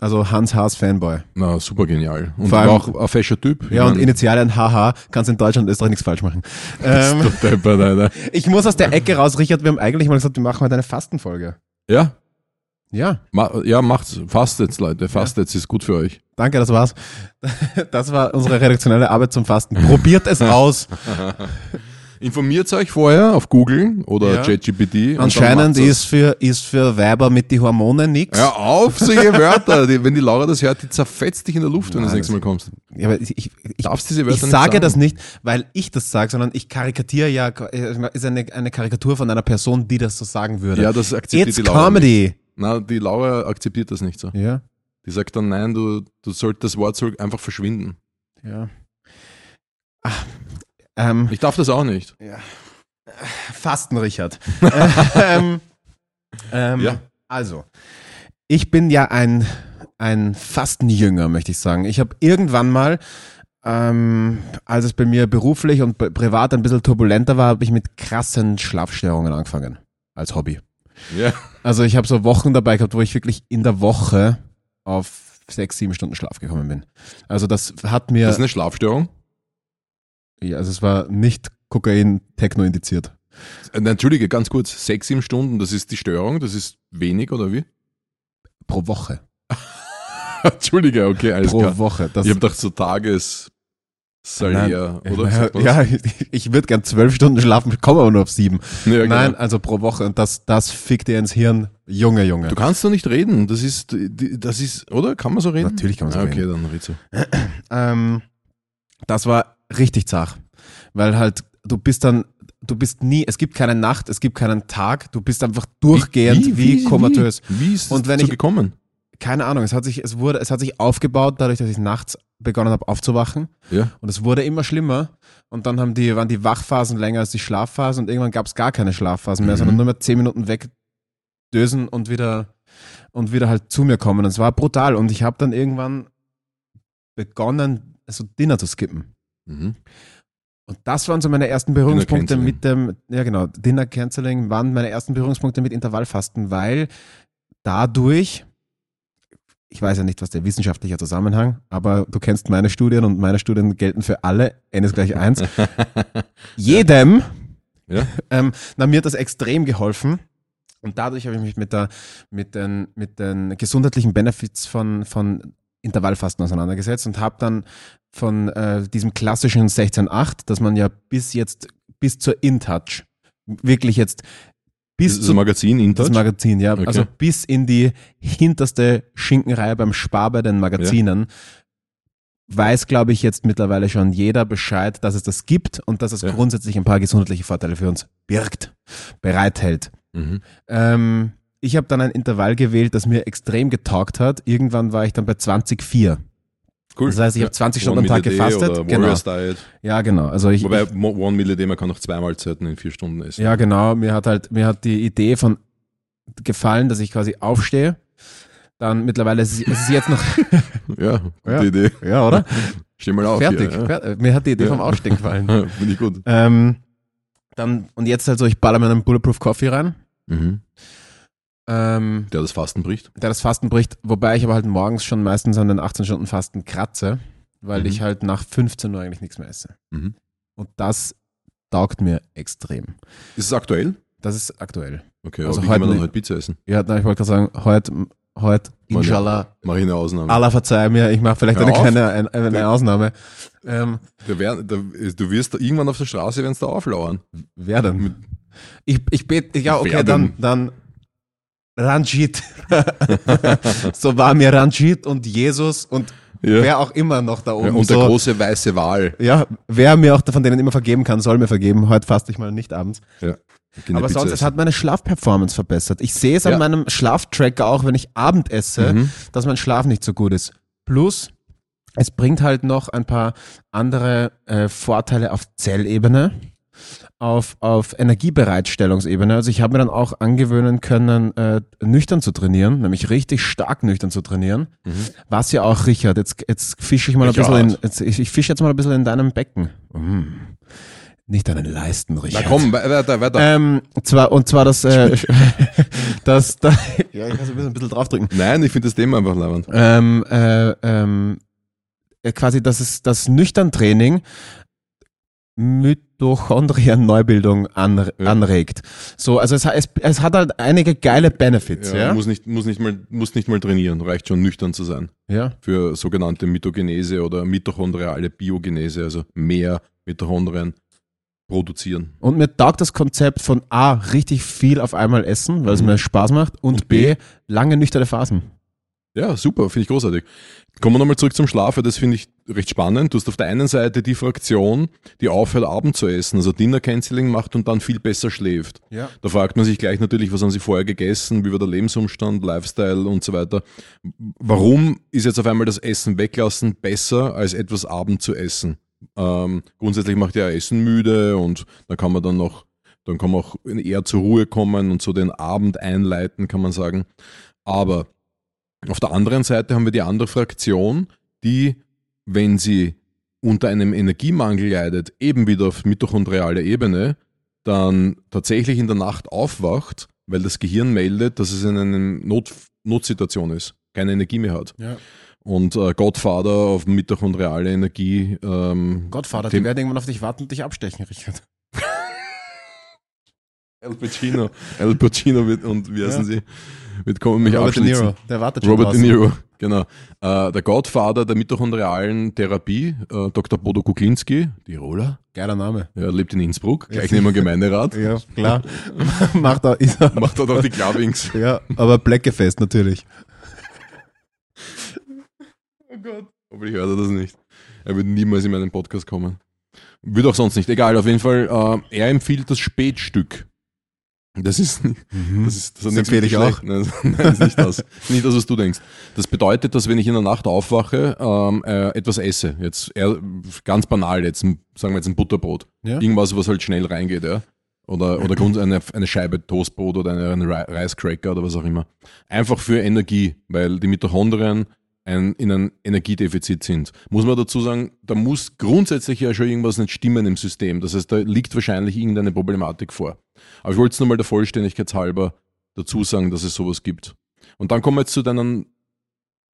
S1: Also Hans Haas Fanboy.
S2: Na, super genial. Und
S1: Vor allem-
S2: auch ein fescher Typ.
S1: Ja, und
S2: mein,
S1: Initialien HH, kannst in Deutschland und Österreich nichts falsch machen. Ähm,
S2: deppert, Alter.
S1: ich muss aus der Ecke raus, Richard, wir haben eigentlich mal gesagt, wir machen heute eine Fastenfolge.
S2: Ja,
S1: Ja,
S2: ma ja, macht's. Fastet's, Leute. Fastet's ist gut für euch.
S1: danke, das war's. Das war unsere redaktionelle Arbeit zum Fasten. Probiert es aus.
S2: Informiert euch vorher auf Google oder
S1: Ja.
S2: ChatGPT. dann
S1: Anscheinend ist für, ist für Weiber mit die Hormone nix.
S2: Hör auf, solche Wörter. Die, wenn die Laura das hört, die zerfetzt dich in der Luft, wenn du das nächste Mal kommst.
S1: Ja, aber ich, ich, ich,
S2: Darfst diese
S1: ich
S2: Wörter nicht
S1: sage
S2: sagen?
S1: das nicht, weil ich das sage, sondern ich karikatiere ja, ist eine, eine Karikatur von einer Person, die das so sagen würde.
S2: Ja, das akzeptiert
S1: It's
S2: die Laura. Nicht.
S1: Comedy.
S2: Na, die Laura akzeptiert das nicht so.
S1: Ja,
S2: Die sagt dann, nein, du, du sollst das Wort soll einfach verschwinden.
S1: ja. Ach, ähm,
S2: Ich darf das auch nicht.
S1: Fasten, Richard. ähm, ähm,
S2: Ja.
S1: Also, ich bin ja ein, ein Fastenjünger, möchte ich sagen. Ich habe irgendwann mal ähm, als es bei mir beruflich und pri- privat ein bisschen turbulenter war, habe ich mit krassen Schlafstörungen angefangen. Als Hobby.
S2: Ja.
S1: Also ich habe so Wochen dabei gehabt, wo ich wirklich in der Woche auf sechs, sieben Stunden Schlaf gekommen bin. Also das hat mir,
S2: Das ist eine Schlafstörung.
S1: Ja, also es war nicht Kokain, Techno indiziert.
S2: Äh, Entschuldige, ganz kurz. Sechs, sieben Stunden, das ist die Störung, das ist wenig oder wie?
S1: Pro Woche.
S2: Entschuldige, okay, alles
S1: Pro
S2: klar.
S1: Woche. Das,
S2: Ich habe gedacht, so Tages Salär,
S1: Nein,
S2: oder? Man's?
S1: ja ich, ich würde gern zwölf Stunden schlafen, komme aber nur auf sieben.
S2: Ja, genau.
S1: Nein, also pro Woche und das, das fickt dir ins Hirn. Junge, Junge.
S2: Du kannst doch nicht reden. Das ist, das ist, oder? Kann man so reden?
S1: Natürlich kann man so
S2: Ah, Okay,
S1: reden.
S2: dann red so.
S1: Ähm, das war richtig zart, weil halt du bist dann, du bist nie, es gibt keine Nacht, es gibt keinen Tag, du bist einfach durchgehend wie, komatös.
S2: Wie, wie ist es
S1: Und wenn ich-
S2: gekommen?
S1: Keine Ahnung, es hat sich, es wurde, es hat sich aufgebaut, dadurch, dass ich nachts begonnen habe aufzuwachen.
S2: Ja.
S1: Und es wurde immer schlimmer. Und dann haben die, waren die Wachphasen länger als die Schlafphasen und irgendwann gab es gar keine Schlafphasen mehr,
S2: Mhm.
S1: sondern nur mehr zehn Minuten wegdösen und wieder und wieder halt zu mir kommen. Und es war brutal. Und ich habe dann irgendwann begonnen, so Dinner zu skippen.
S2: Mhm.
S1: Und das waren so meine ersten Berührungspunkte mit dem, ja genau, Dinner Canceling waren meine ersten Berührungspunkte mit Intervallfasten, weil dadurch, ich weiß ja nicht, was der wissenschaftliche Zusammenhang, aber du kennst meine Studien und meine Studien gelten für alle, n ist gleich eins. Jedem,
S2: Ja.
S1: ähm, na, mir hat das extrem geholfen. Und dadurch habe ich mich mit, der, mit, den, mit den gesundheitlichen Benefits von, von Intervallfasten auseinandergesetzt und habe dann von äh, diesem klassischen 16.8, dass man ja bis jetzt, bis zur InTouch, wirklich jetzt bis
S2: Das
S1: zu
S2: Magazin
S1: das
S2: InTouch?
S1: Magazin, ja.
S2: Okay.
S1: Also bis in die hinterste Schinkenreihe beim Spar bei den Magazinen. Weiß, glaube ich, jetzt mittlerweile schon jeder Bescheid, dass es das gibt und dass es
S2: Ja.
S1: grundsätzlich ein paar gesundheitliche Vorteile für uns birgt, bereithält.
S2: Mhm.
S1: Ähm, ich habe dann ein Intervall gewählt, das mir extrem getaugt hat. Irgendwann war ich dann bei 20,4.
S2: Cool.
S1: Das heißt, ich habe 20 Stunden am Tag gefastet. Genau.
S2: Diet.
S1: Ja, genau. Also ich,
S2: Wobei Mo- One Meal a Day, man kann noch zwei Mahlzeiten in vier Stunden essen.
S1: Ja, genau. Mir hat halt, mir hat die Idee von gefallen, dass ich quasi aufstehe. Dann mittlerweile ist es, es ist jetzt noch,
S2: Ja, gute
S1: Ja.
S2: Idee.
S1: ja, oder?
S2: Steh mal auf
S1: Fertig.
S2: hier.
S1: Fer- Mir hat die Idee
S2: Ja.
S1: vom Aufstehen gefallen.
S2: Ja. Finde ich gut.
S1: ähm, dann, und jetzt halt so, ich baller mir einen Bulletproof Coffee rein,
S2: Mhm.
S1: Ähm,
S2: Der das Fasten bricht.
S1: der das Fasten bricht, wobei ich aber halt morgens schon meistens an den 18 Stunden Fasten kratze, weil
S2: Mhm.
S1: ich halt nach 15 Uhr eigentlich nichts mehr esse.
S2: Mhm.
S1: Und das taugt mir extrem.
S2: Ist es aktuell?
S1: Das ist aktuell.
S2: Okay,
S1: Also
S2: aber wie
S1: heute
S2: gehen wir dann heute Pizza essen?
S1: Ja, na, ich wollte gerade sagen, heute, heute, inshallah,
S2: Mach ich eine Ausnahme.
S1: Allah verzeih mir, ich mache vielleicht
S2: Hör
S1: eine
S2: auf.
S1: kleine eine, eine Ausnahme. Ähm,
S2: Der wär, der, du wirst da irgendwann auf der Straße, wenn es da auflauern.
S1: wer denn? Ich, ich bete, ja, okay, dann, dann Ranjit. so war mir Ranjit und Jesus und
S2: Ja.
S1: wer auch immer noch da oben.
S2: Ja, und der
S1: so,
S2: große weiße Wal.
S1: ja, wer mir auch von denen immer vergeben kann, soll mir vergeben. Heute faste ich mal nicht abends.
S2: Ja.
S1: Aber
S2: Pizza
S1: sonst, es hat meine Schlafperformance verbessert. Ich sehe es an
S2: Ja.
S1: meinem Schlaftracker auch, wenn ich Abend esse,
S2: Mhm.
S1: dass mein Schlaf nicht so gut ist. Plus, es bringt halt noch ein paar andere äh, Vorteile auf Zellebene, auf, auf Energiebereitstellungsebene. Also ich habe mir dann auch angewöhnen können, äh, nüchtern zu trainieren, nämlich richtig stark nüchtern zu trainieren.
S2: Mhm.
S1: Was ja auch, Richard, jetzt, jetzt fische ich mal ein
S2: Richard.
S1: bisschen in, jetzt, ich, ich fische jetzt mal ein bisschen in deinem Becken. Mm. Nicht deinen Leisten,
S2: Na
S1: Richard.
S2: komm, we- weiter, weiter.
S1: Ähm, zwar, und zwar das, äh, das, da, ja, ich kann so ein bisschen, ein bisschen draufdrücken.
S2: Nein, ich finde das Thema einfach leibend.
S1: Ähm, äh, ähm, äh, quasi, das ist das Nüchtern-Training Mitochondrien-Neubildung an,
S2: Ja.
S1: anregt. So, also es, es, es hat halt einige geile Benefits,
S2: Ja,
S1: ja?
S2: Muss, nicht, muss, nicht mal, muss nicht mal trainieren, reicht schon nüchtern zu sein.
S1: Ja.
S2: Für sogenannte Mitogenese oder mitochondriale Biogenese, also mehr Mitochondrien produzieren.
S1: Und mir taugt das Konzept von A, richtig viel auf einmal essen, weil es
S2: Mhm.
S1: mir Spaß macht, und,
S2: Und
S1: B,
S2: B,
S1: lange nüchterne Phasen.
S2: Ja, super, finde ich großartig. Kommen wir nochmal zurück zum Schlaf, weil das finde ich recht spannend. Du hast auf der einen Seite die Fraktion, die aufhört, Abend zu essen, also Dinner Canceling macht und dann viel besser schläft.
S1: Ja.
S2: Da fragt man sich gleich natürlich, was haben sie vorher gegessen, wie war der Lebensumstand, Lifestyle und so weiter. Warum ist jetzt auf einmal das Essen weglassen besser, als etwas Abend zu essen? Ähm, grundsätzlich macht ja Essen müde und da kann man dann noch, dann kann man auch eher zur Ruhe kommen und so den Abend einleiten, kann man sagen. Aber auf der anderen Seite haben wir die andere Fraktion, die, wenn sie unter einem Energiemangel leidet, eben wieder auf mitochondrialer Ebene, dann tatsächlich in der Nacht aufwacht, weil das Gehirn meldet, dass es in einer Not Notsituation ist, keine Energie mehr hat.
S1: Ja.
S2: Und äh, Gottvater auf mitochondriale Energie. Ähm,
S1: Gottvater, die werden irgendwann auf dich warten und dich abstechen, Richard.
S2: El Pacino. El Pacino wird, und wie heißen
S1: Ja.
S2: sie? Wird kommen mich
S1: Robert De. Niro, der wartet schon
S2: Robert De. Niro, genau. Äh, der Gottvater der mitochondrialen Therapie, äh, Dr. Bodo Kuklinski, Tiroler,
S1: Geiler Name.
S2: er lebt in Innsbruck, gleich
S1: Ja.
S2: neben dem Gemeinderat,
S1: Ja, klar. Macht er, ist er.
S2: macht dort auch die Clubbings.
S1: Ja, aber Blecke-Fest natürlich.
S2: Oh Gott. Hoffentlich hört er das nicht. Er wird niemals in meinen Podcast kommen. Wird auch sonst nicht. Egal, auf jeden Fall, äh, er empfiehlt das Spätstück. Das ist, das ist, das hat
S1: Das empfehle ich auch.
S2: Nein, das ist nicht das. nicht das, was du denkst. Das bedeutet, dass wenn ich in der Nacht aufwache, ähm, äh, etwas esse. Jetzt eher, ganz banal, jetzt sagen wir jetzt ein Butterbrot.
S1: Ja.
S2: Irgendwas, was halt schnell reingeht, ja. Oder, oder grund- eine, eine Scheibe Toastbrot oder eine, eine Reiscracker oder was auch immer. Einfach für Energie, weil die Mitochondrien ein, in einem Energiedefizit sind. Muss man dazu sagen, da muss grundsätzlich ja schon irgendwas nicht stimmen im System. Das heißt, da liegt wahrscheinlich irgendeine Problematik vor. Aber ich wollte es nur mal der Vollständigkeit halber dazu sagen, dass es sowas gibt. Und dann kommen wir jetzt zu deiner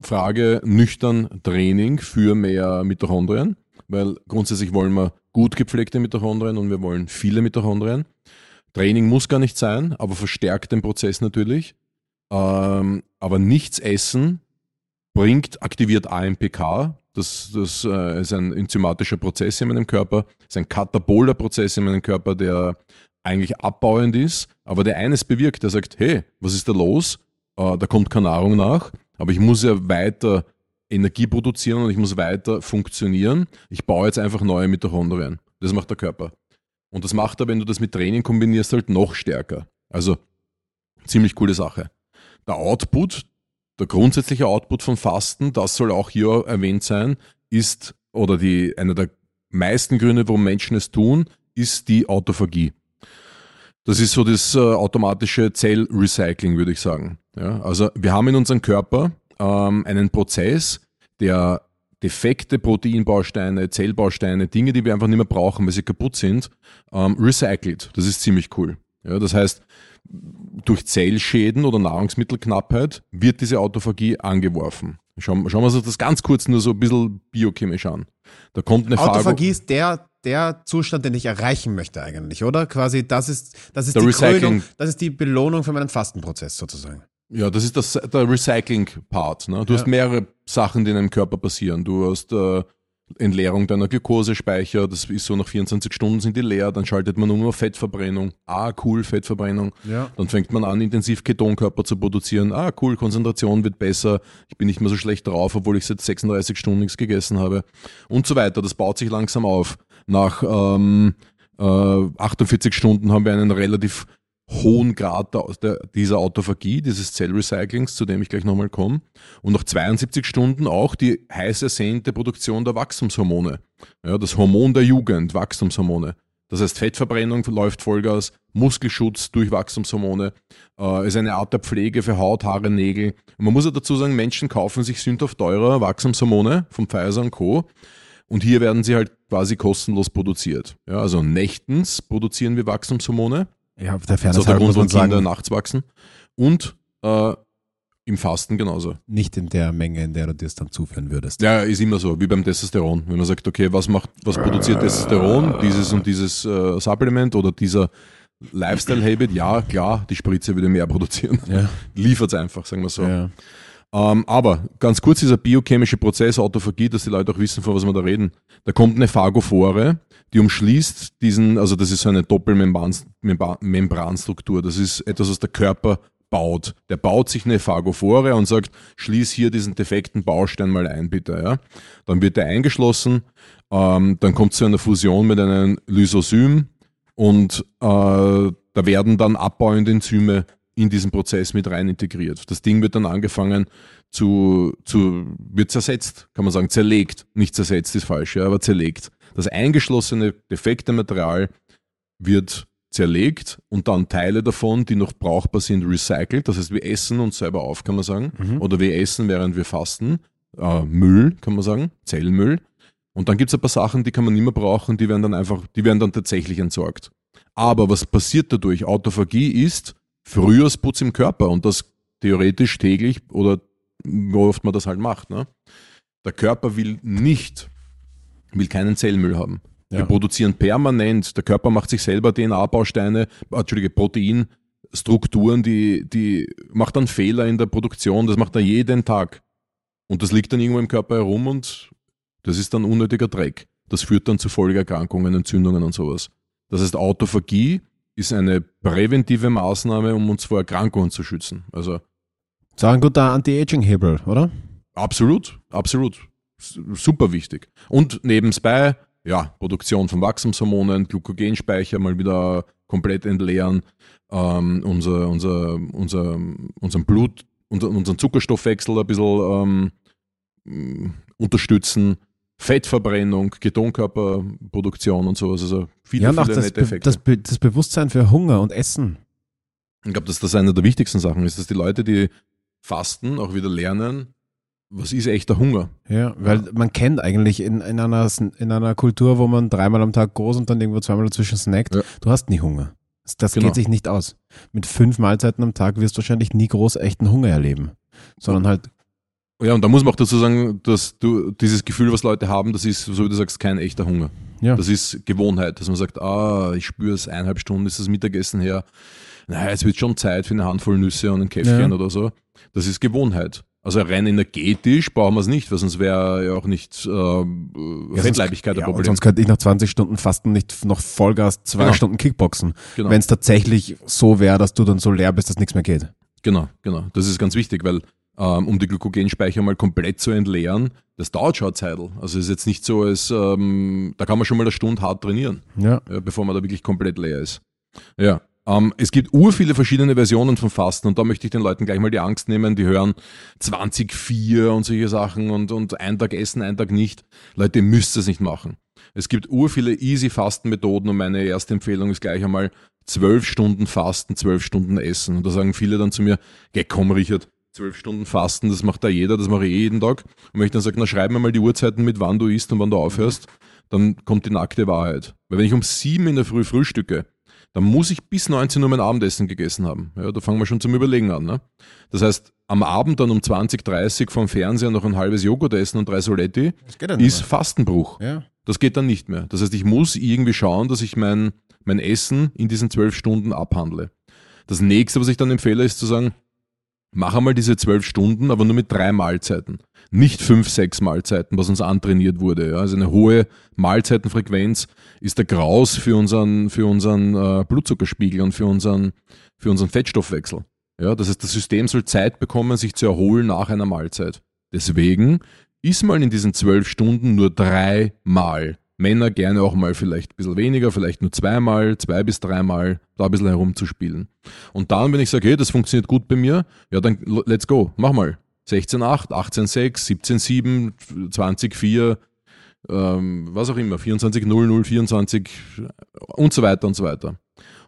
S2: Frage nüchtern Training für mehr Mitochondrien, weil grundsätzlich wollen wir gut gepflegte Mitochondrien und wir wollen viele Mitochondrien. Training muss gar nicht sein, aber verstärkt den Prozess natürlich. Ähm, aber nichts essen bringt, aktiviert AMPK. Das, das äh, ist ein enzymatischer Prozess in meinem Körper, ist ein kataboler Prozess in meinem Körper, der eigentlich abbauend ist, aber der eines bewirkt, der sagt, hey, was ist da los? Äh, da kommt keine Nahrung nach, aber ich muss ja weiter Energie produzieren und ich muss weiter funktionieren. Ich baue jetzt einfach neue Mitochondrien. Das macht der Körper. Und das macht er, wenn du das mit Training kombinierst, halt noch stärker. Also ziemlich coole Sache. Der Output, der grundsätzliche Output von Fasten, das soll auch hier erwähnt sein, ist, oder die, einer der meisten Gründe, warum Menschen es tun, ist die Autophagie. Das ist so das äh, automatische Zellrecycling, würde ich sagen. Ja, also wir haben in unserem Körper ähm, einen Prozess, der defekte Proteinbausteine, Zellbausteine, Dinge, die wir einfach nicht mehr brauchen, weil sie kaputt sind, ähm, recycelt. Das ist ziemlich cool. Ja, das heißt, durch Zellschäden oder Nahrungsmittelknappheit wird diese Autophagie angeworfen. Schauen, schauen wir uns das ganz kurz nur so ein bisschen biochemisch an. Da kommt eine
S1: Autophagie ist der, der Zustand, den ich erreichen möchte eigentlich, oder? Quasi, das ist, das ist
S2: Der
S1: die
S2: Recycling.
S1: Krönung, das ist die Belohnung für meinen Fastenprozess sozusagen.
S2: Ja, das ist das, der Recycling-Part. Ne? Du
S1: Ja.
S2: hast mehrere Sachen, die in deinem Körper passieren. Du hast äh, Entleerung deiner Glukosespeicher, das ist so nach 24 Stunden sind die leer, dann schaltet man um auf Fettverbrennung. Ah, cool, Fettverbrennung.
S1: Ja.
S2: Dann fängt man an, intensiv Ketonkörper zu produzieren. Ah, cool, Konzentration wird besser. Ich bin nicht mehr so schlecht drauf, obwohl ich seit 36 Stunden nichts gegessen habe. Und so weiter. Das baut sich langsam auf. Nach ähm, äh, 48 Stunden haben wir einen relativ hohen Grad der, dieser Autophagie, dieses Zellrecyclings, zu dem ich gleich nochmal komme. Und nach 72 Stunden auch die heiß ersehnte Produktion der Wachstumshormone. Ja, das Hormon der Jugend, Wachstumshormone. Das heißt, Fettverbrennung läuft Vollgas, Muskelschutz durch Wachstumshormone, äh, ist eine Art der Pflege für Haut, Haare, Nägel. Und man muss ja dazu sagen, Menschen kaufen sich sündhaft teurer Wachstumshormone von Pfizer und Co. Und hier werden sie halt quasi kostenlos produziert. Ja, also nächtens produzieren wir Wachstumshormone.
S1: Ja, der
S2: ist auch
S1: Fairness
S2: der
S1: halber
S2: Grund,
S1: muss
S2: warum
S1: man
S2: Kinder nachts wachsen. Und äh, im Fasten genauso.
S1: nicht in der Menge, in der du dir es dann zuführen würdest.
S2: Ja, ist immer so, wie beim Testosteron. Wenn man sagt, okay, was macht, was produziert Testosteron? Dieses und dieses äh, Supplement oder dieser Lifestyle-Habit? Ja, klar, die Spritze würde mehr produzieren.
S1: Ja.
S2: Liefert es einfach, sagen wir so.
S1: Ja.
S2: Ähm, aber ganz kurz, dieser biochemische Prozess Autophagie, dass die Leute auch wissen, von was wir da reden. Da kommt eine Phagophore, die umschließt diesen, also das ist so eine Doppelmembranstruktur. Das ist etwas, was der Körper baut. Der baut sich eine Phagophore und sagt, schließ hier diesen defekten Baustein mal ein, bitte. Ja? Dann wird er eingeschlossen, ähm, dann kommt es zu einer Fusion mit einem Lysosym und äh, da werden dann abbauende Enzyme in diesen Prozess mit rein integriert. Das Ding wird dann angefangen zu, zu wird zersetzt, kann man sagen, zerlegt. Nicht zersetzt ist falsch, ja, aber zerlegt. Das eingeschlossene, defekte Material wird zerlegt und dann Teile davon, die noch brauchbar sind, recycelt. Das heißt, wir essen uns selber auf, kann man sagen. Oder wir essen, während wir fasten. Äh, Müll, kann man sagen, Zellmüll. Und dann gibt es ein paar Sachen, die kann man nicht mehr brauchen, die werden dann einfach, die werden dann tatsächlich entsorgt. Aber was passiert dadurch? Autophagie ist Frühjahrsputz im Körper und das theoretisch täglich oder wie oft man das halt macht. Ne? Der Körper will nicht, will keinen Zellmüll haben.
S1: Ja.
S2: Wir produzieren permanent, der Körper macht sich selber DNA-Bausteine, Entschuldige, Proteinstrukturen, die, die macht dann Fehler in der Produktion, das macht er jeden Tag. Und das liegt dann irgendwo im Körper herum und das ist dann unnötiger Dreck. Das führt dann zu Folgeerkrankungen, Entzündungen und sowas. Das heißt, Autophagie ist eine präventive Maßnahme, um uns vor Erkrankungen zu schützen. Also
S1: Ist auch ein guter Anti-Aging-Hebel, oder?
S2: absolut, absolut. Super wichtig. Und nebenbei, ja, Produktion von Wachstumshormonen, Glykogenspeicher mal wieder komplett entleeren, ähm, unser, unser, unser, unseren Blut, unser, unseren Zuckerstoffwechsel ein bisschen ähm, unterstützen, Fettverbrennung, Ketonkörperproduktion und sowas. Also viele,
S1: ja, und
S2: viele
S1: das,
S2: nette Effekte.
S1: das, Be das Bewusstsein für Hunger und Essen.
S2: Ich glaube, dass das eine der wichtigsten Sachen ist, dass die Leute, die fasten, auch wieder lernen, was ist echter Hunger.
S1: Ja, weil man kennt eigentlich in, in, einer, in einer Kultur, wo man dreimal am Tag groß und dann irgendwo zweimal dazwischen snackt,
S2: Ja.
S1: du hast nie Hunger. Das, das
S2: Genau.
S1: geht sich nicht aus. Mit fünf Mahlzeiten am Tag wirst du wahrscheinlich nie groß echten Hunger erleben. Sondern halt,
S2: Ja, und da muss man auch dazu sagen, dass du dieses Gefühl, was Leute haben, das ist, so wie du sagst, kein echter Hunger.
S1: ja.
S2: Das ist Gewohnheit, dass man sagt, ah, ich spüre es, eineinhalb Stunden ist das Mittagessen her. Naja, es wird schon Zeit für eine Handvoll Nüsse und ein Käffchen
S1: Ja.
S2: oder so. Das ist Gewohnheit. Also rein energetisch brauchen wir es nicht, weil sonst wäre ja auch nicht äh,
S1: Ja,
S2: Fettleibigkeit
S1: sonst,
S2: ein
S1: ja,
S2: Problem.
S1: sonst könnte ich nach 20 Stunden Fasten nicht noch Vollgas zwei
S2: Genau.
S1: Stunden Kickboxen.
S2: Genau.
S1: Wenn es tatsächlich so wäre, dass du dann so leer bist, dass nichts mehr geht.
S2: Genau, genau. Das ist ganz wichtig, weil ähm, um die Glykogenspeicher mal komplett zu entleeren, das dauert schon eine Zeit. Also es ist jetzt nicht so, als ähm, da kann man schon mal eine Stunde hart trainieren,
S1: Ja.
S2: ja, bevor man da wirklich komplett leer ist. Ja. Ähm, es gibt ur viele verschiedene Versionen von Fasten und da möchte ich den Leuten gleich mal die Angst nehmen, die hören 20-4 und solche Sachen und, und ein Tag essen, ein Tag nicht. Leute, ihr müsst es nicht machen. Es gibt ur viele easy Fastenmethoden und meine erste Empfehlung ist gleich einmal zwölf Stunden Fasten, zwölf Stunden Essen. Und da sagen viele dann zu mir, geh komm Richard, zwölf Stunden Fasten, das macht da jeder, das mache ich eh jeden Tag. Und wenn ich dann sage, na schreib mir mal die Uhrzeiten mit, wann du isst und wann du aufhörst, dann kommt die nackte Wahrheit. Weil wenn ich um sieben in der Früh frühstücke, dann muss ich bis 19 Uhr mein Abendessen gegessen haben. Ja, da fangen wir schon zum Überlegen an. Ne? Das heißt, am Abend dann um 20, 30 vom Fernseher noch ein halbes Joghurt essen und drei Soletti ist Fastenbruch.
S1: Ja.
S2: Das geht dann nicht mehr. Das heißt, ich muss irgendwie schauen, dass ich mein, mein Essen in diesen zwölf Stunden abhandle. Das nächste, was ich dann empfehle, ist zu sagen, mach einmal diese zwölf Stunden, aber nur mit drei Mahlzeiten. Nicht fünf, sechs Mahlzeiten, was uns antrainiert wurde. Ja. Also eine hohe Mahlzeitenfrequenz ist der Graus für unseren, für unseren äh, Blutzuckerspiegel und für unseren, für unseren Fettstoffwechsel. Ja, das heißt, das System soll Zeit bekommen, sich zu erholen nach einer Mahlzeit. Deswegen iss mal in diesen zwölf Stunden nur dreimal. Männer gerne auch mal vielleicht ein bisschen weniger, vielleicht nur zweimal, zwei bis dreimal, da ein bisschen herumzuspielen. Und dann, wenn ich sage, hey, das funktioniert gut bei mir, ja, dann let's go, mach mal. 16,8, 18,6, 17,7, 20,4, ähm, was auch immer, 24,00, 24 und so weiter und so weiter.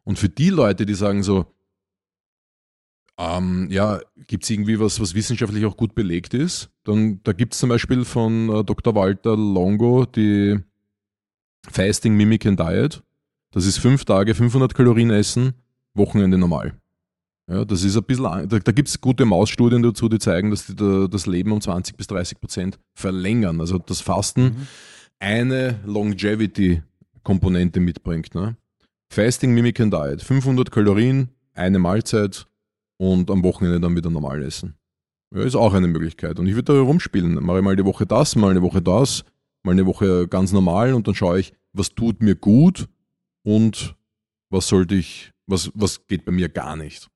S2: Und für die Leute, die sagen so, ähm, ja, gibt es irgendwie was, was wissenschaftlich auch gut belegt ist? Dann, da gibt es zum Beispiel von äh, Dr. Walter Longo die Fasting Mimic and Diet. Das ist fünf Tage, 500 Kalorien essen, Wochenende normal. Ja, das ist ein bisschen, da, da gibt es gute Mausstudien dazu, die zeigen, dass die da, das Leben um 20 bis 30 Prozent verlängern. Also das Fasten
S1: Mhm.
S2: eine Longevity-Komponente mitbringt. Ne? Fasting Mimic and Diet, 500 Kalorien, eine Mahlzeit und am Wochenende dann wieder normal essen. Ja, ist auch eine Möglichkeit. Und ich würde da rumspielen. Mache ich mal die Woche das, mal eine Woche das, mal eine Woche ganz normal und dann schaue ich, was tut mir gut und was sollte ich, was, was geht bei mir gar nicht.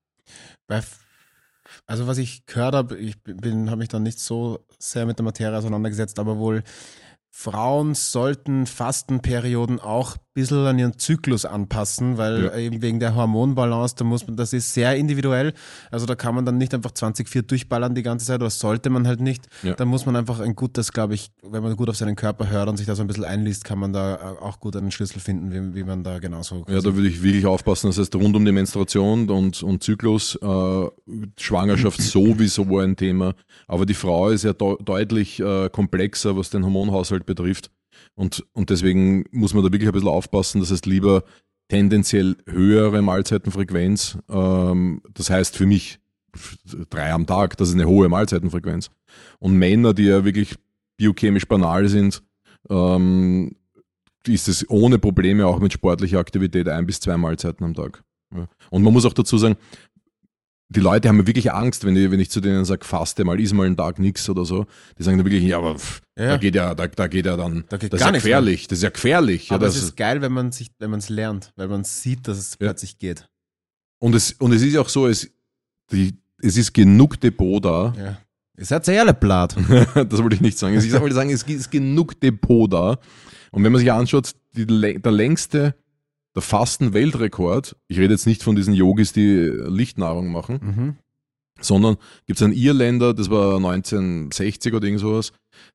S1: Also was ich gehört habe, ich bin, habe mich dann nicht so sehr mit der Materie auseinandergesetzt, aber wohl Frauen sollten Fastenperioden auch bisschen an ihren Zyklus anpassen, weil
S2: Ja.
S1: eben wegen der Hormonbalance, da muss man, das ist sehr individuell. Also da kann man dann nicht einfach 20-4 durchballern die ganze Zeit, oder sollte man halt nicht.
S2: Ja.
S1: Da muss man einfach ein gutes, glaube ich, wenn man gut auf seinen Körper hört und sich da so ein bisschen einliest, kann man da auch gut einen Schlüssel finden, wie, wie man da genauso.
S2: Ja, da würde ich wirklich aufpassen. Das heißt, rund um die Menstruation und, und Zyklus, äh, Schwangerschaft sowieso ein Thema. Aber die Frau ist ja deu- deutlich äh, komplexer, was den Hormonhaushalt betrifft. Und, und deswegen muss man da wirklich ein bisschen aufpassen. Das heißt, lieber tendenziell höhere Mahlzeitenfrequenz. Ähm, das heißt für mich drei am Tag, das ist eine hohe Mahlzeitenfrequenz. Und Männer, die ja wirklich biochemisch banal sind, ähm, ist es ohne Probleme auch mit sportlicher Aktivität ein bis zwei Mahlzeiten am Tag. Und man muss auch dazu sagen, die Leute haben wirklich Angst, wenn ich, wenn ich zu denen sage, faste mal, iss mal einen Tag nichts oder so. Die sagen dann wirklich, ja, aber pff,
S1: Ja.
S2: da geht ja, da, da geht ja dann,
S1: Da geht
S2: das ist ja gefährlich, das ist ja gefährlich. Ja,
S1: Aber
S2: das,
S1: es ist geil, wenn man sich, wenn man es lernt, weil man sieht, dass es
S2: Ja.
S1: plötzlich geht.
S2: und, es, und es ist ja auch so, es, die, es ist genug Depot da,
S1: Ja. Ihr seid sehr blatt.
S2: das wollte ich nicht sagen. Ich wollte sagen, es ist genug Depot da. Und wenn man sich anschaut, die, der längste, der Fasten-Weltrekord, ich rede jetzt nicht von diesen Yogis, die Lichtnahrung machen,
S1: Mhm.
S2: sondern gibt es einen Irländer, das war 1960 oder irgend sowas,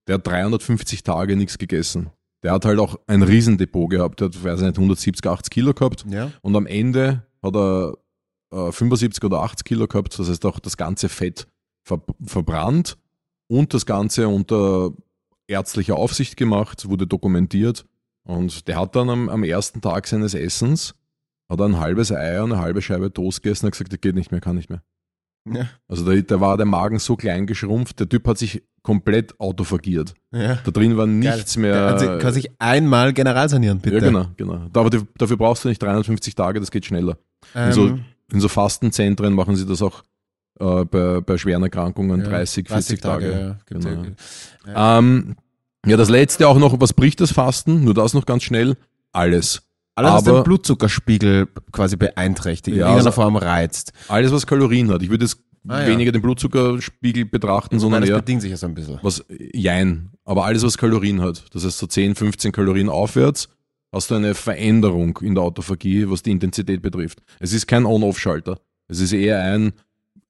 S2: der hat 350 Tage nichts gegessen. Der hat halt auch ein Riesendepot gehabt, der hat, weiß ich nicht, 170, 80 Kilo gehabt.
S1: Ja.
S2: Und am Ende hat er äh, 75 oder 80 Kilo gehabt, das heißt auch das ganze Fett ver verbrannt und das Ganze unter ärztlicher Aufsicht gemacht, wurde dokumentiert. Und der hat dann am, am ersten Tag seines Essens hat er ein halbes Ei und eine halbe Scheibe Toast gegessen und hat gesagt, das geht nicht mehr, kann nicht mehr.
S1: Ja.
S2: Also da, da war der Magen so klein geschrumpft, der Typ hat sich komplett autophagiert.
S1: ja.
S2: Da drin war nichts
S1: Geil.
S2: mehr.
S1: Also kann sich einmal general sanieren, bitte.
S2: ja, genau, genau. Aber dafür- brauchst du nicht 350 Tage, das geht schneller. Also
S1: Ähm,
S2: In so Fastenzentren machen sie das auch äh, bei, bei schweren Erkrankungen,
S1: ja,
S2: 30, 40 Tage.
S1: Ja, gibt's
S2: Genau.
S1: ja.
S2: Ähm, ja, das letzte auch noch, was bricht das Fasten? Nur das noch ganz schnell. Alles.
S1: Alles, was
S2: Aber-
S1: den Blutzuckerspiegel quasi beeinträchtigt,
S2: Ja,
S1: in irgendeiner
S2: also-
S1: Form reizt.
S2: Alles, was Kalorien hat. Ich würde jetzt
S1: Ah, ja.
S2: weniger den Blutzuckerspiegel betrachten,
S1: Wobei
S2: sondern
S1: das
S2: eher
S1: bedingt sich ja so ein bisschen.
S2: was Jein. Aber alles, was Kalorien hat. Das heißt, so 10, 15 Kalorien aufwärts, hast du eine Veränderung in der Autophagie, was die Intensität betrifft. Es ist kein On-Off-Schalter. Es ist eher ein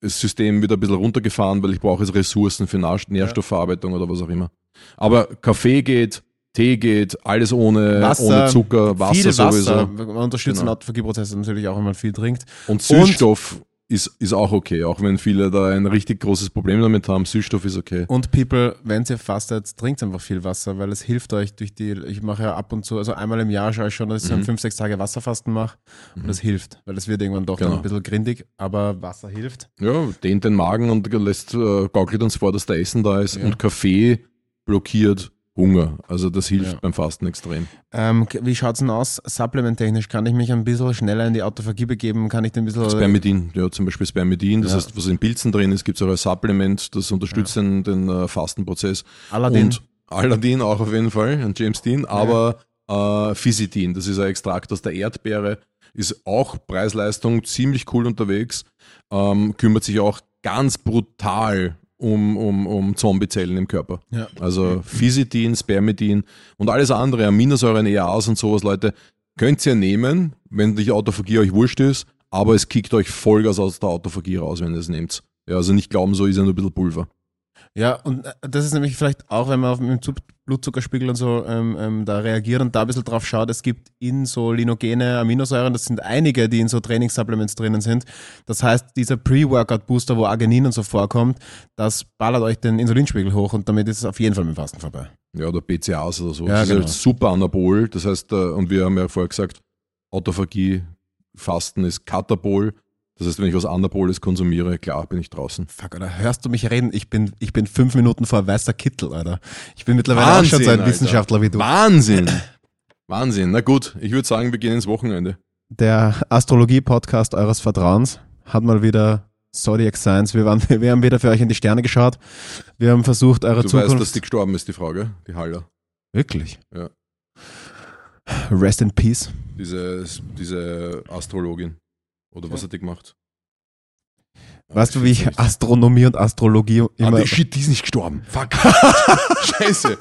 S2: das System wieder ein bisschen runtergefahren, weil ich brauche jetzt Ressourcen für Nährstoffverarbeitung oder was auch immer. Aber Kaffee geht, Tee geht, alles ohne,
S1: Wasser,
S2: ohne Zucker, Wasser
S1: viel
S2: sowieso.
S1: Wasser. Man unterstützt
S2: Genau.
S1: den Autophagieprozess natürlich auch, wenn man viel trinkt.
S2: Und Süßstoff ist, ist auch okay, auch wenn viele da ein richtig großes Problem damit haben. Süßstoff ist okay.
S1: Und People, wenn ihr fastet, trinkt einfach viel Wasser, weil es hilft euch durch die, ich mache ja ab und zu, also einmal im Jahr schaue ich schon, dass ich so
S2: Mhm.
S1: ein fünf, sechs Tage Wasserfasten mache und das hilft, weil es wird irgendwann doch
S2: Genau.
S1: ein bisschen grindig, aber Wasser hilft.
S2: Ja, dehnt den Magen und lässt, äh, gaukelt uns vor, dass da Essen da ist.
S1: Ja.
S2: Und Kaffee blockiert Hunger. Also das hilft
S1: Ja.
S2: beim Fasten extrem.
S1: Ähm, wie schaut's denn aus? Supplementtechnisch kann ich mich ein bisschen schneller in die Autophagie begeben? Kann ich den ein bisschen.
S2: Spermidin, ja, zum Beispiel Spermidin, das
S1: Ja.
S2: heißt, was in Pilzen drin ist, gibt es auch als Supplement, das unterstützt den, den äh, Fastenprozess.
S1: Aladdin.
S2: Und Aladdin auch auf jeden Fall, ein James Dean, aber äh, Physitin, das ist ein Extrakt aus der Erdbeere, ist auch Preis-Leistung ziemlich cool unterwegs, ähm, kümmert sich auch ganz brutal um, um, um Zombiezellen im Körper.
S1: Ja.
S2: Also Physitin, Spermidin und alles andere, Aminosäuren, EAs und sowas, Leute, könnt ihr nehmen, wenn die Autophagie euch wurscht ist, aber es kickt euch Vollgas aus der Autophagie raus, wenn ihr es nehmt. Ja, also nicht glauben, so ist ja nur ein bisschen Pulver.
S1: Ja, und äh, das ist nämlich vielleicht auch, wenn man auf den Zu- Blutzuckerspiegel und so ähm, ähm, da reagiert und da ein bisschen drauf schaut, es gibt insulinogene Aminosäuren, das sind einige, die in so Trainingssupplements drinnen sind. Das heißt, dieser Pre-Workout-Booster, wo Arginin und so vorkommt, das ballert euch den Insulinspiegel hoch und damit ist es auf jeden Fall mit dem Fasten vorbei.
S2: Ja, oder BCAAs oder so.
S1: Ja,
S2: das ist
S1: genau.
S2: halt super anabol. Das heißt, äh, und wir haben ja vorher gesagt, Autophagie, Fasten ist Katabol. Das heißt, wenn ich was Anaboles konsumiere, klar, bin ich draußen.
S1: Fuck, Alter, hörst du mich reden? Ich bin, ich bin fünf Minuten vor weißer Kittel, Alter. Ich bin mittlerweile auch schon so ein
S2: Alter.
S1: Wissenschaftler wie du.
S2: Wahnsinn! Wahnsinn. Na gut, ich würde sagen, wir gehen ins Wochenende.
S1: Der Astrologie-Podcast eures Vertrauens hat mal wieder Zodiac Science. Wir, waren, wir haben wieder für euch in die Sterne geschaut. Wir haben versucht, eure
S2: Du
S1: Zukunft.
S2: weißt, dass die gestorben ist, die Frage, die Haller.
S1: Wirklich?
S2: Ja.
S1: Rest in Peace.
S2: Diese, diese Astrologin. Oder was hat die gemacht?
S1: Weißt du,
S2: Ah,
S1: wie
S2: ich.
S1: Astronomie und Astrologie
S2: Ah,
S1: immer.
S2: die, shit, die ist nicht gestorben. Fuck. Scheiße.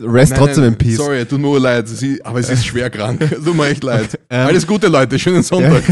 S1: Rest
S2: Nein,
S1: trotzdem
S2: nein,
S1: in Peace.
S2: Sorry, tut mir nur leid. Sie, aber sie ist schwer krank. Tut mir echt leid.
S1: Ähm,
S2: Alles Gute, Leute. Schönen Sonntag.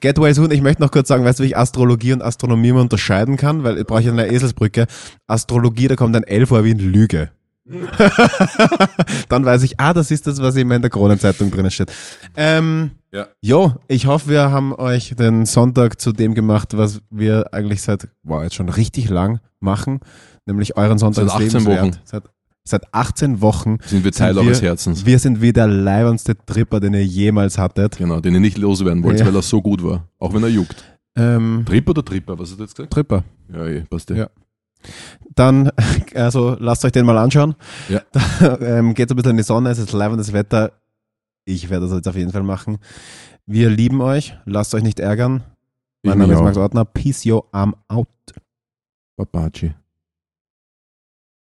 S1: Get well soon. Ich möchte noch kurz sagen, weißt du, wie ich Astrologie und Astronomie immer unterscheiden kann? Weil ich brauche eine Eselsbrücke. Astrologie, da kommt ein L vor wie in Lüge. Dann weiß ich, ah, das ist das, was immer in der Kronenzeitung drinnen steht. Ähm,
S2: Ja.
S1: Jo, ich hoffe, wir haben euch den Sonntag zu dem gemacht, was wir eigentlich seit, wow, jetzt schon richtig lang machen, nämlich euren Sonntag
S2: Seit
S1: des
S2: 18
S1: Lebens
S2: Wochen.
S1: Seit Seit 18 Wochen
S2: Sind wir Teil
S1: Sind
S2: eures
S1: wir-
S2: Herzens.
S1: Wir sind wie der leibendste Tripper, den ihr jemals hattet.
S2: Genau, den ihr nicht loswerden wollt,
S1: Ja.
S2: weil er so gut war. Auch wenn er juckt.
S1: Ähm,
S2: Tripper oder Tripper? Was hast du jetzt gesagt?
S1: Tripper.
S2: Ja, eh, passt eh.
S1: Ja. Dann, also lasst euch den mal anschauen.
S2: Ja.
S1: Da, ähm, geht ein bisschen in die Sonne, es ist leibendes Wetter. Ich werde das jetzt auf jeden Fall machen. Wir lieben euch, lasst euch nicht ärgern.
S2: Ich
S1: Mein Name
S2: mich
S1: ist. Max Ortner. Peace, yo, I'm out.
S2: Papaci.